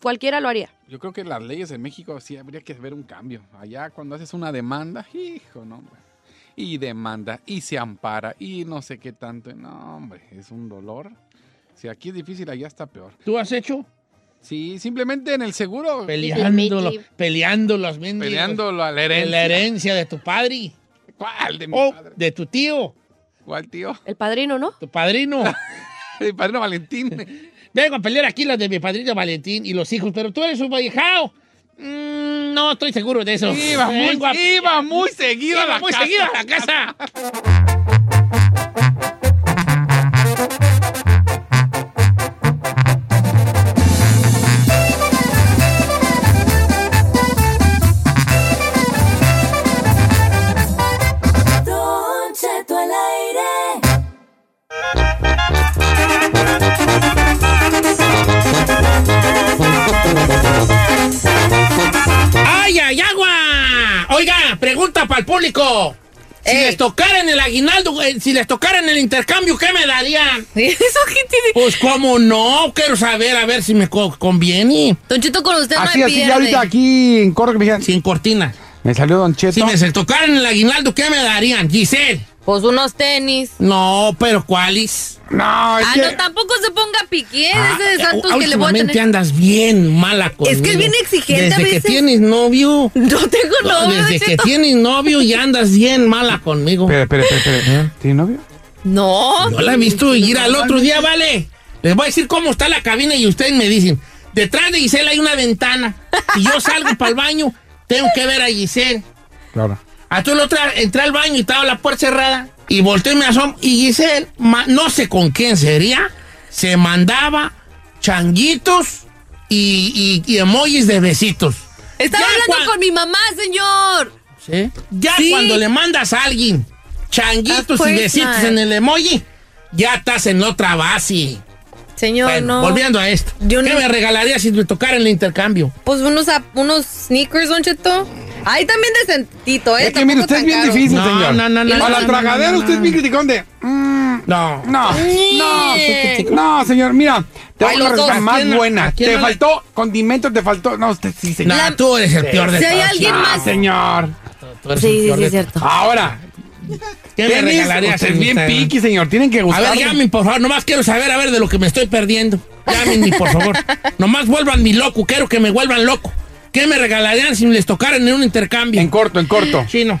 cualquiera lo haría. Yo creo que las leyes en México sí habría que ver un cambio. Allá cuando haces una demanda, hijo, no, hombre. Y demanda, y se ampara, y no sé qué tanto. No, hombre, es un dolor. Si aquí es difícil, allá está peor. ¿Tú has hecho? Sí, simplemente en el seguro. Peleándolo, peleando los mendigos. Peleando la herencia. la herencia de tu padre. ¿Cuál de mi O padre? de tu tío. ¿Cuál tío? El padrino, ¿no? Tu padrino. Mi padrino Valentín. Vengo a pelear aquí las de mi padrino Valentín y los hijos, pero tú eres un viejo. Mm, no estoy seguro de eso. Iba muy, a- iba muy seguido a Iba la muy casa. seguido a la casa. Oiga, pregunta para el público. Si Ey. les tocaran el aguinaldo, eh, si les tocaran el intercambio, ¿qué me darían? ¿Eso qué tiene? Pues cómo no, quiero saber, a ver si me co- conviene. Don Cheto, con usted Así, no así, hay ya ahorita aquí en corto que me dijeron, Sin cortina. Me salió Don Cheto. Si me se tocaran el aguinaldo, ¿qué me darían, Giselle? Pues unos tenis. No, pero ¿cuáles? No, Ah, no, tampoco se ponga piqué Ah, ese de Santos eh, que le voy a tener. andas bien mala conmigo. Es que es bien exigente Desde a que tienes novio. No tengo novio, Desde que tienes novio y andas bien mala conmigo. Espera, espera, espera, espera. ¿Tiene novio? No. No la he visto ir al otro día, vale. Les voy a decir cómo está la cabina y ustedes me dicen. Detrás de Giselle hay una ventana. Y yo salgo para el baño, tengo que ver a Giselle. Claro. A todo el otro entré al baño y estaba la puerta cerrada. Y volteé y me asomo. Y Giselle, ma- no sé con quién sería, se mandaba changuitos y, y- y emojis de besitos. Estaba Ya hablando cuan- con mi mamá, señor. ¿Sí? Ya Sí. cuando le mandas a alguien changuitos Of course y besitos not. en el emoji, ya estás en otra base. Señor, Bueno, no. volviendo a esto. Yo ¿Qué no- me regalaría si me tocara el intercambio? Pues unos, unos sneakers, Don Cheto. Ahí también decentito, ¿eh? Es que mire, usted es bien caro. difícil, No, señor. no, no, no, A no, la no, tragadera no, no, usted es bien criticón de... mm, No. No, no, Sí. no, señor, mira, te voy a más ¿A quién- buena. Te no le- faltó condimento, te faltó. No, usted sí, señor. No, tú eres el peor de Si hay alguien más. señor. Sí, sí, sí, de es cierto. Ahora, ¿Qué me regalarías? es en bien piqui, señor. Tienen que A gustar. ver, llamen, por favor. Nomás quiero saber, a ver, de lo que me estoy perdiendo. Llámenme, por favor. Nomás vuelvan mi loco. Quiero que me vuelvan loco. ¿Qué me regalarían si les tocaran en un intercambio? En corto, en corto. Chino.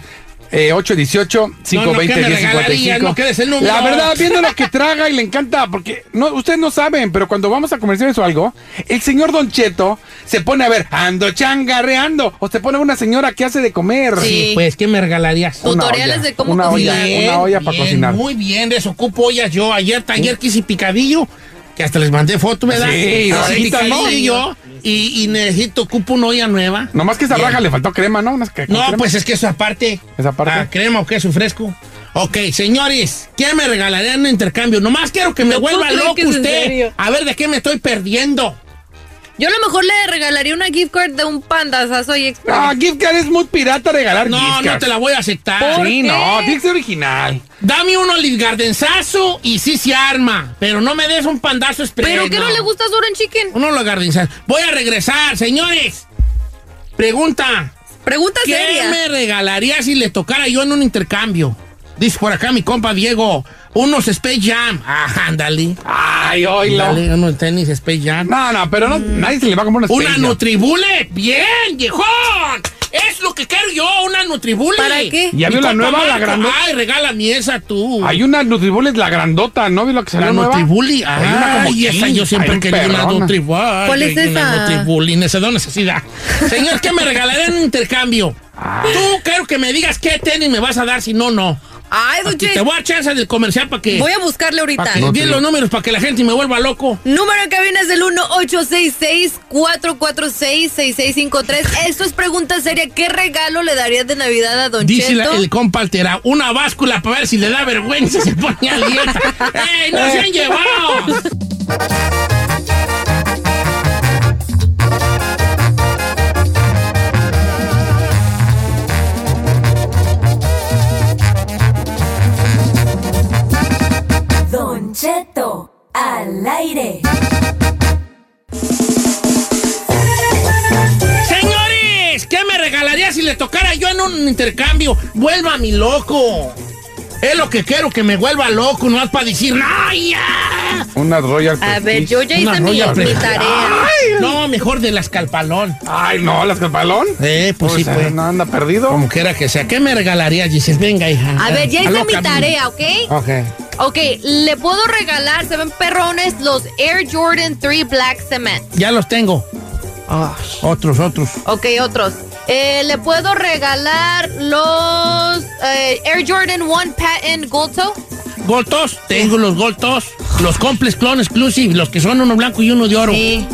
Eh, 818 520 ¿qué me 1055 regalarías? No, ¿qué es el número? La verdad, viendo lo que traga y le encanta, porque no, ustedes no saben, pero cuando vamos a comerciales o algo, el señor Don Cheto se pone a ver, ando changarreando, o se pone una señora que hace de comer. Sí. Pues, ¿qué me regalarías? Tutoriales olla, de cómo una olla, una olla para bien, cocinar. Muy bien, desocupo ollas yo. Ayer, ayer que hice picadillo, que hasta les mandé foto, ¿verdad? Sí, ahorita, ¿no? picadillo y, y necesito, ocupo una olla nueva. Nomás que esa Bien. raja le faltó crema, ¿no? No, crema. pues es que eso aparte. Esa parte. Ah, crema o queso fresco. Ok, señores, ¿qué me regalarían en un intercambio? Nomás quiero que me No vuelva loco usted. serio. A ver, ¿de qué me estoy perdiendo? Yo a lo mejor le regalaría una gift card de un pandazazo y express. Ah, gift card es muy pirata regalar No, gift no card. te la voy a aceptar. ¿Por Sí, qué? no, tiene que ser original. Dame un Olive Gardenzazo y sí se arma, pero no me des un pandazo express. ¿Pero qué no le gusta Soren Chicken? Uno Olive Gardenzazo. Voy a regresar, señores. Pregunta. Pregunta ¿Qué seria. me regalaría si le tocara yo en un intercambio? Dice por acá mi compa Diego. Unos Space Jam. Ah, ándale. Ay, oílo. Unos tenis Space Jam. No, no, pero no, nadie se le va a comprar una Una Space Jam. Nutribullet. Bien, viejón. Es lo que quiero yo, una Nutribullet. ¿Para qué? ¿Ya vio la nueva, la grandota? Ay, regálame esa tú. Hay una Nutribullet, la grandota, ¿no? ¿Vio lo que salió La nueva? Una como Ay, esa yo siempre querido una. Nutribully. ¿Cuál es Una esa? Nutribully. Necesidad, necesidad. Señor, ¿qué me regalarían en un intercambio? Tú quiero que me digas qué tenis me vas a dar, si no, no. Ay, don Te voy a dar chance del comercial para que... Voy a buscarle ahorita. Para que den los números para que la gente me vuelva loco. Número en cabina es el 1-866-446-6653. Esto es pregunta seria. ¿Qué regalo le darías de Navidad a Don Dice la- Cheto? el compa altera, una báscula para ver si le da vergüenza se pone a dieta. ¡Ey, no se han llevado! Cheto, al aire. Señores, ¿qué me regalaría si le tocara yo en un intercambio? Vuelva mi loco. Es lo que quiero, que me vuelva loco, no es para decir, ¡no, ya! Una Royal A ver, yo ya hice mi, mi tarea. No, mejor de las calpalón. Ay, no, las calpalón. Eh, pues sí, Pues, pues. No anda perdido. Como quiera que sea. ¿Qué me regalaría, Giselle? Venga, hija. A ver, ya hice mi tarea, ¿ok? Ok. Ok, le puedo regalar, se ven perrones, los Air Jordan 3 Black Cement. Ya los tengo. Otros, otros. Ok, otros. Eh, le puedo regalar los eh, Air Jordan 1 Patent Gold Toe. Goltos, tengo los goltos. Los complex clone exclusive, los que son uno blanco y uno de oro. Sí.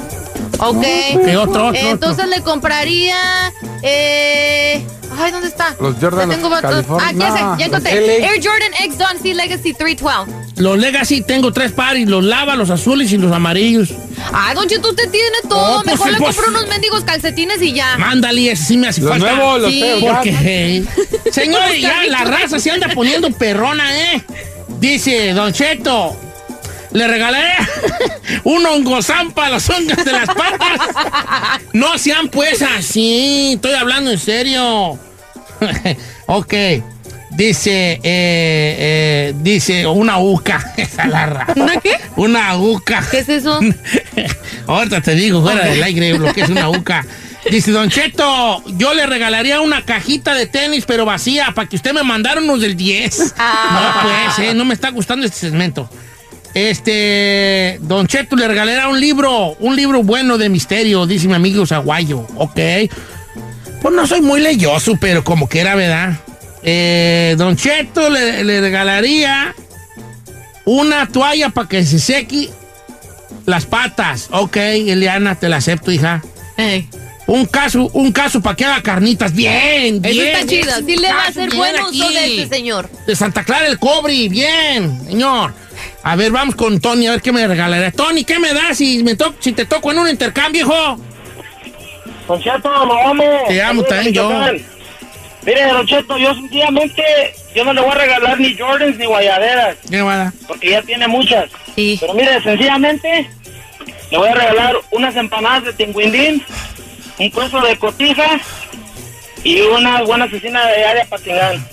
Ok. Ok, otro, otro, Entonces le compraría. Eh, ay, ¿dónde está? Los Jordan, tengo California- Ah, ya sé, ya encontré. Air Jordan X Don C Legacy 312. Los Legacy tengo tres pares, los lava, los azules y los amarillos. Ay, Don Cheto, usted tiene todo. Oh, pues, Mejor le pues. compro unos mendigos calcetines y ya. Mándale, ese sí me hace Los falta. nuevos, los Sí. Porque, hey, señores, ya la raza se anda poniendo perrona, ¿eh? Dice Don Cheto, le regalaré un hongozán para las hongas de las patas. No sean pues así, estoy hablando en serio. ok, dice, eh, eh, dice una uca. Esa la raza. ¿Una qué? Una uca. ¿Qué es eso? Ahorita te digo, fuera del aire, lo que es una uca. Dice, Don Cheto, yo le regalaría una cajita de tenis, pero vacía, para que usted me mandara unos del 10. Ah. No, pues, eh, no me está gustando este segmento. Este, Don Cheto, le regalaría un libro, un libro bueno de misterio, dice mi amigo Zaguayo. Ok. Pues no soy muy leyoso, pero como que era, ¿verdad? Eh, Don Cheto le, le regalaría una toalla para que se seque las patas. Ok, Eliana, te la acepto, hija. Un caso, un caso para que haga carnitas. Bien, bien. Eso está chido. Sí le va a hacer buen aquí. uso de este señor. De Santa Clara el Cobre, bien, señor. A ver, vamos con Tony, a ver qué me regalaría. Tony, ¿qué me das si, me to- si te toco en un intercambio, hijo? Don Cheto, lo amo. Te amo también yo. Mire, Don Cheto, yo sencillamente, yo no le voy a regalar ni Jordans ni guayaderas, ¿Qué va a dar? porque ya tiene muchas. Sí. Pero mire, sencillamente, le voy a regalar unas empanadas de tinguindín, un puesto de cotija y una buena asesina de área patingán.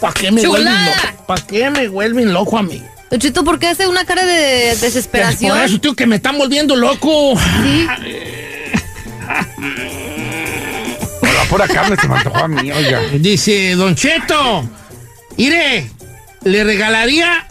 ¿Para qué me Chulada. vuelven loco? ¿Para qué me vuelven loco a mí? Don Cheto, ¿por qué hace una cara de desesperación? Por eso, tío, que me están volviendo loco. Sí. Por la pura carne se me antojó a mí, oiga. Dice, Don Cheto, mire, le regalaría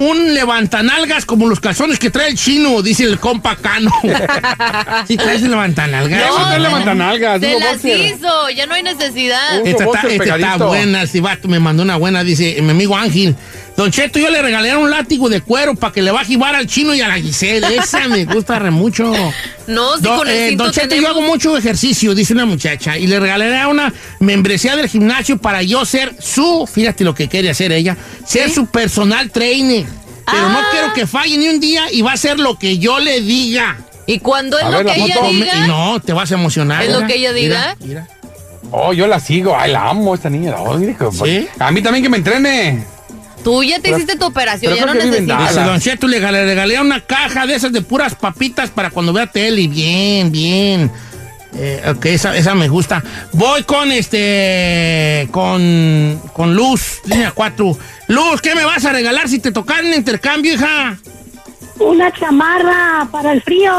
un levantanalgas como los calzones que trae el chino, dice el compa Cano. ¿Sí traes el levantanalgas? No, no levantanalgas, Se las hizo, ya no hay necesidad. Esta está, esta buena, este vato me mandó una buena, dice mi amigo Ángel. Don Cheto, yo le regalaría un látigo de cuero para que le va a jibar al chino y a la Giselle. Esa me gusta re mucho. No, si Don, con el eh, don Cheto, yo hago mucho ejercicio, dice una muchacha, y le regalaría una membresía del gimnasio para yo ser su, fíjate lo que quiere hacer ella, ser su personal trainer. Pero no Ah. quiero que falle ni un día y va a hacer lo que yo le diga. Y cuando es A lo ver, la que ella foto. diga, Y no, te vas a emocionar. ¿Es lo que ella diga? mira, mira. Oh, yo la sigo. Ay, la amo esta niña. Ay, hijo, ¿Sí? A mí también que me entrene. Tú ya te Pero- hiciste tu operación, ya no necesitas. Dice. Don Cheto, le regalé, le regalé una caja de esas de puras papitas para cuando vea tele. Bien, bien. Eh, ok, esa, esa me gusta. Voy con este. Con. Con Luz, línea 4. Luz, ¿qué me vas a regalar si te tocan en intercambio, hija? Una chamarra para el frío.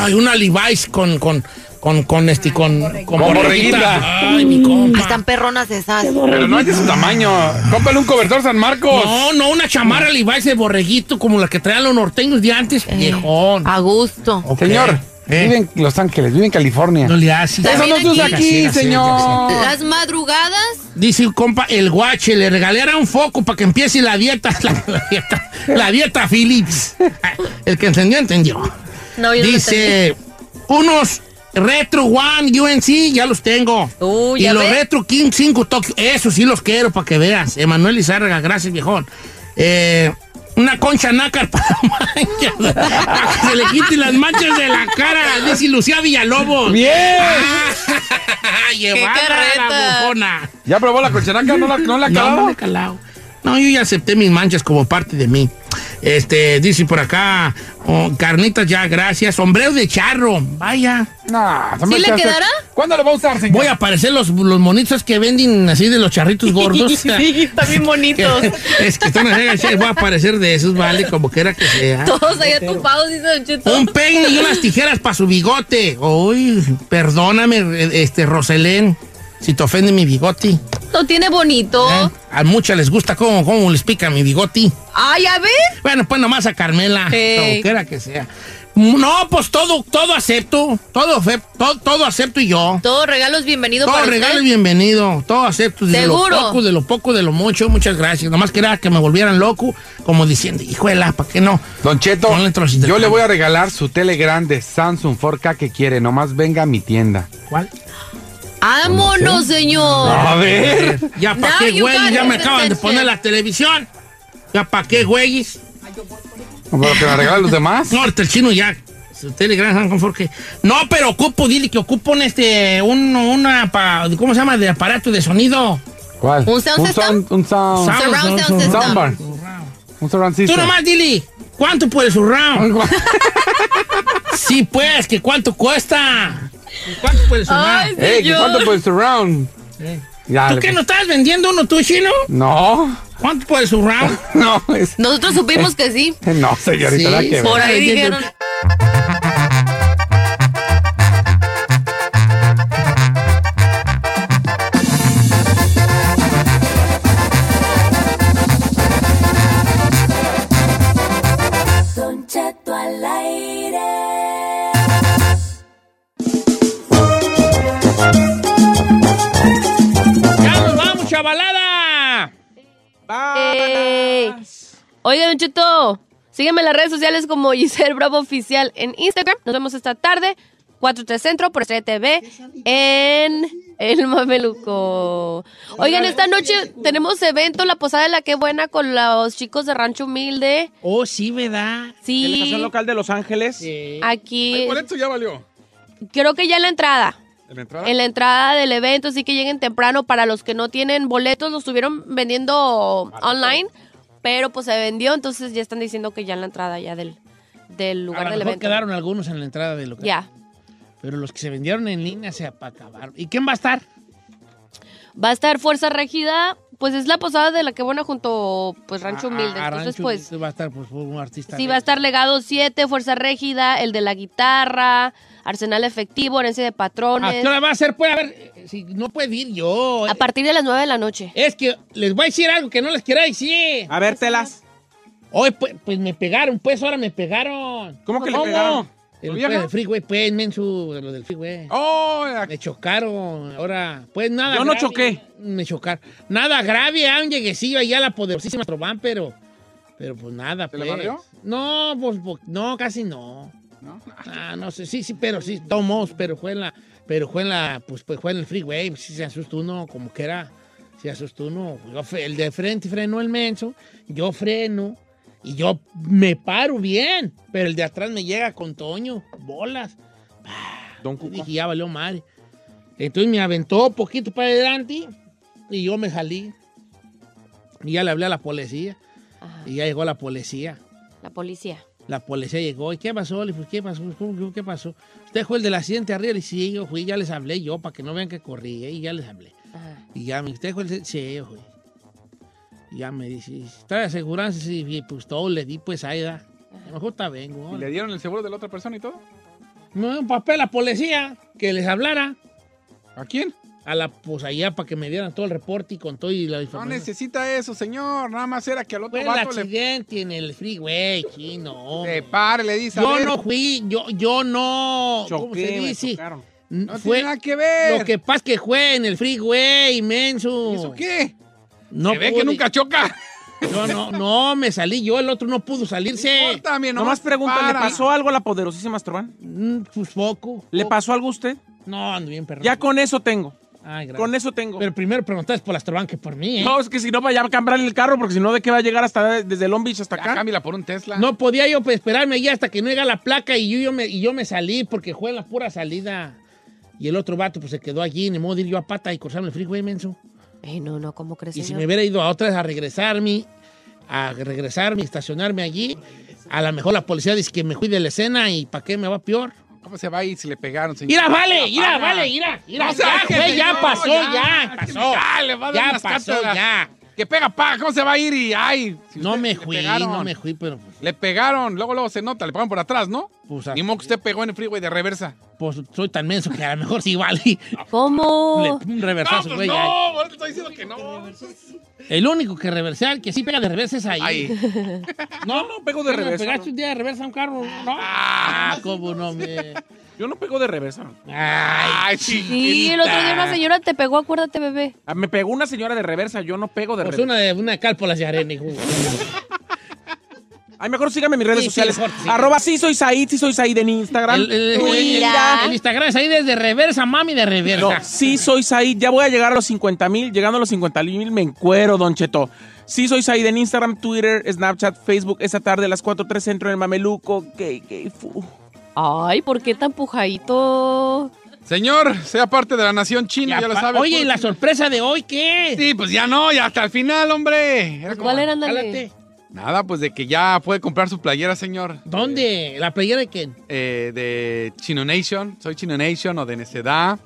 Ay, una Levi's con. con con, con este, con, con, Con borreguita. borreguita. Ay, mi compa. Están perronas esas. Pero no es de su tamaño. Cómprale un cobertor San Marcos. No, no, una chamarra Levi's de borreguito como la que traían los norteños de antes. Viejón. A gusto. Señor, Eh. vive en Los Ángeles, vive en California. No le haces. Eso no se usa aquí. señor. Las madrugadas, Dice un compa, el guache, le regalé ahora un foco para que empiece la dieta, la, la dieta, la dieta Philips. El que entendió, entendió. no, yo no Dice, unos Retro One UNC, ya los tengo. Uh, y ¿ya los ves? Retro King 5 Tokyo, eso sí los quiero para que veas. Emanuel Izárraga, gracias, viejón. Eh, una concha nácar para manchas, que se le quiten las manchas de la cara, dice Lucía Villalobos. ¡Bien! Ah, llevada la bufona. ¿Ya probó la colchanaca? ¿No la, no la No, calado? no calado. No, yo ya acepté mis manchas como parte de mí. Este, dice por acá, oh, carnitas ya, gracias. Sombrero de charro, vaya. No, ¿Sí le quedará? ¿Cuándo lo va a usar, señor? Voy a aparecer los, los monitos que venden así de los charritos gordos. Sí, están bien bonitos. es que están así, voy a aparecer de esos, vale, como quiera que sea. Todos allá tupados, dice Don Cheto. Un peine y unas tijeras para su bigote. Uy, perdóname, este, Roselén, si te ofende mi bigote. Lo tiene bonito. ¿eh? A muchas les gusta cómo, cómo les pica mi bigote. Ay, a ver. Bueno, pues nomás a Carmela, Ey. como quiera que sea. No, pues todo, todo acepto, todo, fe- todo, todo acepto y yo. Todo regalo es bienvenido Todo para regalo usted. es bienvenido, todo acepto. De ¿Seguro? lo poco, de lo poco, de lo mucho, muchas gracias. Nomás quería que me volvieran loco, como diciendo, hijuela, ¿para qué no? Don Cheto, yo le voy a regalar su tele grande Samsung 4K que quiere. Nomás venga a mi tienda. ¿Cuál? ¡Vámonos, señor! A ver. Ya, ¿para qué, güey? Ya me acaban de poner la televisión. ¿Ya para qué, güeyes? ¿Pero que me regalen los demás? No, el chino ya. Que. No, pero ocupo, dile que ocupo un este. Un, una. pa- ¿Cómo se llama? De aparato de sonido. ¿Cuál? ¿Un sound un system? sound, un sound, Surround sound system. soundbar. Un surround Tú system. nomás, dile. ¿Cuánto por el surround? sí, pues, que cuánto cuesta. ¿Cuánto por el surround? Ey, ¿qué ¿cuánto por el surround? Ya, ¿Tú qué no estás vendiendo uno tú, chino? No, ¿Cuánto por el surround? no, es- Nosotros supimos que sí. no, señorita, Sí, nada que. Por ahí dijeron. Chavalada! Eh, Oiga, Don Cheto, sígueme en las redes sociales como Giselle Bravo Oficial en Instagram. Nos vemos esta tarde, 4-3 Centro, por Estrella TV, en El Mameluco. Oigan, esta noche tenemos evento, la posada de la que buena con los chicos de Rancho Humilde. Oh, sí, ¿verdad? Sí. Delegación local de Los Ángeles. Aquí, El boleto ya valió. creo que ya en la entrada. ¿En la entrada? En la entrada del evento, así que lleguen temprano. Para los que no tienen boletos, los estuvieron vendiendo online, pero pues se vendió, entonces ya están diciendo que ya en la entrada ya del, del A lugar lo del mejor evento. quedaron algunos en la entrada del local. Ya. Pero los que se vendieron en línea se acabaron. ¿Y quién va a estar? Va a estar Fuerza Regida, pues es la posada de la que buena junto pues Rancho Humilde. A- a Entonces, Rancho pues va a estar pues, un artista. sí va a estar Legado 7, Fuerza Régida, el de la guitarra, Arsenal Efectivo, Herencia de ¿A Patrones. qué hora va a ser? Pues, a ver, eh, si no puede ir yo. A partir de las 9 de la noche. Es que les voy a decir algo que no les quiera decir. A ver, telas. Hoy, pues, pues me pegaron, pues ahora me pegaron. ¿Cómo que le pegaron? El, ¿Tu pues, el freeway, pues, mensu, de lo del freeway. Oh, Me chocaron, ahora, pues nada Yo no grave. choqué. Me chocaron. Nada grave, ah, un lleguecillo allá a la poderosísima Trobán, pero, pero pues nada, ¿Se pues. le barrió? No, pues, pues, no, casi no. ¿No? Ah, no sé, sí, sí, pero sí, tomos, pero fue en la, pero fue en la, pues, pues fue en el freeway, sí se asustó uno, como que era, se asustó uno. Yo el de frente frenó el menso, yo freno, y yo me paro bien, pero el de atrás me llega con Toño, bolas. Don Y Cuco. dije, ya valió madre. Entonces me aventó poquito para adelante y yo me salí. Y ya le hablé a la policía. Ajá, Y ya llegó la policía. la policía. La policía llegó. ¿Y qué pasó? Le dije, ¿qué pasó? ¿Cómo- ¿Qué pasó? ¿Usted fue el del accidente arriba? Le dije, sí, yo fui, ya les hablé yo, para que no vean que corrí. ¿eh? Y ya les hablé. Ajá. Y ya me ¿usted fue el de-?" Sí, yo fui. Y ya me dice, ¿está de aseguranza? Sí, y pues todo le di, pues ahí da. A lo mejor está vengo. ¿Y le dieron el seguro de la otra persona y todo? Me dio un papel a la policía que les hablara. ¿A quién? A la, pues allá para que me dieran todo el reporte y con todo y la No información. necesita eso, señor. Nada más era que al otro Fue el vato le, accidente en el freeway, chino. le pare, le dice. a Yo ver, no fui, yo, yo no. ¿Cómo se dice? No fue tiene nada que ver. Lo que pasa es que fue en el freeway, inmenso. ¿Y ¿Eso qué? No Se ve que nunca choca. Yo no, no, me salí yo, el otro no pudo salirse. También, Nomás pregunta, ¿le pasó algo a la poderosísima Astroban? Mm, Pues poco. ¿Le poco. pasó algo a usted? No, ando bien, perro. Ya con eso tengo. Ay. Con eso tengo. Pero primero preguntaste por las Astroban que por mí, ¿eh? No, es que si no, vaya a cambiar el carro, porque si no, ¿de qué va a llegar hasta desde Long Beach hasta Ya, acá? cámbiala por un Tesla. No podía yo pues, esperarme allá hasta que no llega la placa y yo, yo me, y yo me salí porque fue en la pura salida. Y el otro vato pues se quedó allí, ni modo de ir yo a pata y cruzarme el freeway, menso. Eh, no, no, ¿cómo crees, Y si me hubiera ido a otra vez a regresarme, a regresarme, estacionarme allí, a lo mejor la policía dice que me fui de la escena y ¿para qué me va peor? ¿Cómo se va a ir si le pegaron, señor? Mira, vale, mira, vale, mira, ya, güey, ya pasó, ya, pasó. Ya, le va a dar Ya unas pasó, ya. Que pega, paga, ¿cómo se va a ir? Y ay, si No me fui, no me fui, pero Le pegaron, luego, luego se nota, le pegaron por atrás, ¿no? Pues, Ni modo que usted pegó en el freeway de reversa. pues, soy tan menso que a lo mejor sí vale. ¿Cómo? Le- un reversazo, no, güey. pues ya. no, ahora te estoy diciendo que no. El único que reversar, que sí pega de reversa es ahí. No, no pego de ¿Qué, me reversa, pegaste no. un día de reversa a un carro? No. Ah, cómo no me. Yo no pego de reversa. Ay, Sí, el otro día una señora te pegó, acuérdate, bebé. Ah, Me pegó una señora de reversa, yo no pego de Pues reversa. una de una cálpolas de arena, hijo. Ay, mejor síganme en mis redes Sí, sí, sociales. mejor, sí. Arroba sí soy Said, sí soy Said en Instagram. El, el- el- Mira. el Instagram es ahí desde reversa, mami de No, reversa. sí soy Said. Ya voy a llegar a los 50 mil. Llegando a los 50 mil me encuero, Don Cheto. Sí, soy Said en Instagram, Twitter, Snapchat, Facebook. Esa tarde a las 4.3 Centro en el Mameluco. Gay, gay, fu. Ay, ¿por qué tan pujadito? Señor, sea parte de la nación china, ya, lo pa- sabe. Oye, ¿y pues. la sorpresa de hoy qué? Sí, pues ya no, ya hasta el final, hombre. Era como- ¿Cuál era, Cálate. ándale? Nada, pues de que ya puede comprar su playera, señor. ¿Dónde? ¿La playera de quién? Eh, de Chino Nation, soy Chino Nation o de Necedad.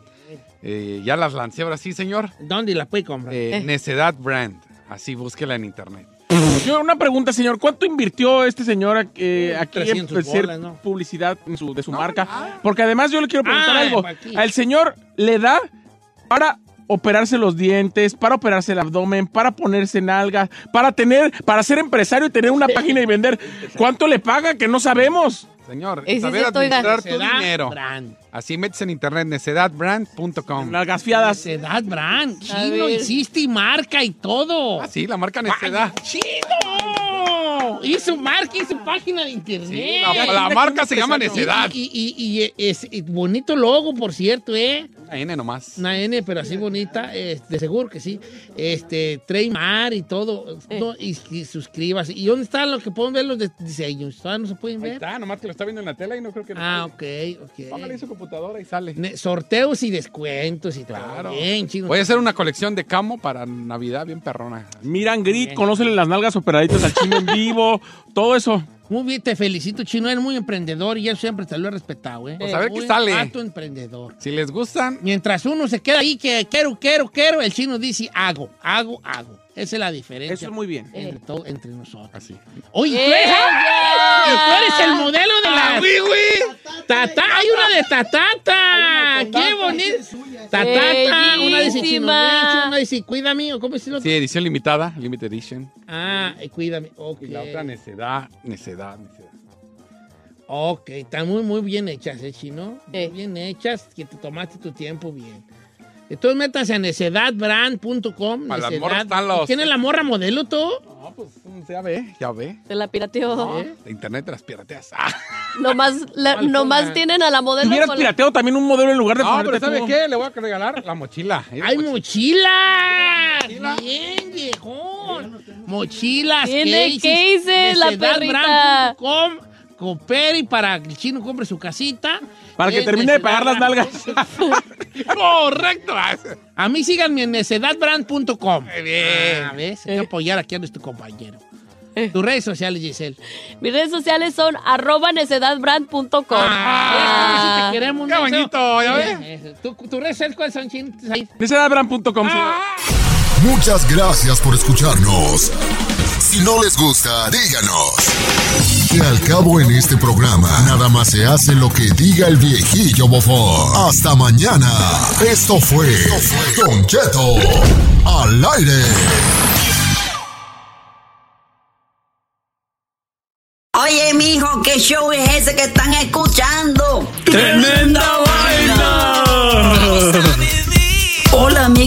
Eh, ya las lancé ahora sí, señor. ¿Dónde la puede comprar? Eh, Necedad Brand. Así búsquela en internet. Yo, una pregunta, señor. ¿Cuánto invirtió este señor a- eh, aquí en 300 hacer bolas, ¿no? publicidad en su- de su marca? Porque además yo le quiero preguntar Ah, algo. aquí. Al señor le da para operarse los dientes, para operarse el abdomen, para ponerse nalgas, para tener, para ser empresario y tener una página y vender. ¿Cuánto le paga? Que no sabemos. Señor, Ese saber administrar tu Necedad dinero. Brand. Así metes en internet necedadbrand.com. Nalgas fiadas. Necedad Brand. Chino, hiciste y marca y todo. Ah, sí, la marca Necedad. ¡Chino! Hizo marca, hizo página de internet. Sí, la, la marca se llama Necedad. Y, y- y- y es y bonito logo, por cierto, ¿eh? Una N nomás. Una N, pero así bonita, eh, de seguro que sí. Este, Treymar y todo. No, y, y suscríbase. ¿Y dónde están los que pueden ver los de diseños? ¿Todavía no se pueden Ahí ver? está, nomás que lo está viendo en la tela y no creo que... Ah, ok, Póngale ok. su computadora y sale. Ne- Sorteos y descuentos y Claro. todo. Bien, chino. Voy a hacer una colección de camo para Navidad bien perrona. Miran Grit, conócele las nalgas operaditas al chino en vivo, todo eso. Muy bien, te felicito, chino. Eres muy emprendedor y yo siempre te lo he respetado, ¿eh? Pues a ver qué sale. emprendedor. Si les gustan, Mientras uno se queda ahí que quiero, quiero, quiero, el chino dice hago, hago, hago. Esa es la diferencia. Eso es muy bien. Entre, todo, entre nosotros. así. Oye, ¿tú eres, tú eres el modelo de la... Ah, oui, oui. Tata, hay una de Tatata. ¡Qué bonito! Tatata, una Bellísima. Bencho, una dice cuídame, ¿o ¿cómo es el otro? Sí, edición limitada, limited edition. Ah, cuídame, ok. Y la otra necedad, necedad, necedad. Ok, están muy, muy bien hechas, ¿eh, chino? Muy bien hechas, que te tomaste tu tiempo bien. Entonces métanse a necedadbrand.com. Para las necedad- morras están los- ¿Tiene la morra modelo tú? No, pues ya ve, ya ve. Se la pirateó. ¿Eh? De internet te las pirateas. Ah. Nomás, la- ¿Cuál nomás tienen a la Si modelo hubieras con la- pirateado también un modelo en lugar de No, pero ponerte ¿sabe tú. qué? Le voy a regalar la mochila. Mira, ¡Ay, mochila. mochila! Bien, viejón. Mochilas, Tiene cases, cases, la perrita. Coopere y para que el chino compre su casita. Para que termine de pagar las nalgas. Correcto. A mí síganme en necedadbrand.com. Muy bien. Ah, ¿ves? Hay que apoyar aquí a nuestro compañero. Tus redes sociales, Giselle. Mis redes sociales son arroba necedadbrand.com. Ah, te queremos, Qué bonito, ¿ya Eh, ves? eh, ¿tu- ¿Tus redes sociales cuáles son. Necedadbrand.com. señor. Muchas gracias por escucharnos. Si no les gusta, díganos. Que al cabo en este programa, nada más se hace lo que diga el viejillo bofón. Hasta mañana. Esto fue Don Cheto al aire. Oye, mijo, ¿qué show es ese que están escuchando? ¡Tremenda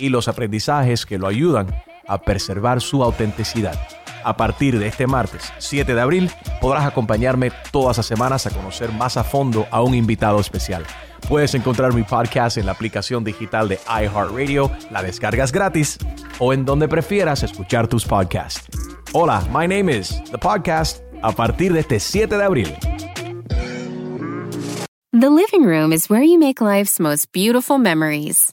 y los aprendizajes que lo ayudan a preservar su autenticidad. A partir de este martes 7 de abril podrás acompañarme todas las semanas a conocer más a fondo a un invitado especial. Puedes encontrar mi podcast en la aplicación digital de iHeartRadio, la descargas gratis o en donde prefieras escuchar tus podcasts. Hola, my name is The Podcast a partir de este 7 de abril. The living room is where you make life's most beautiful memories.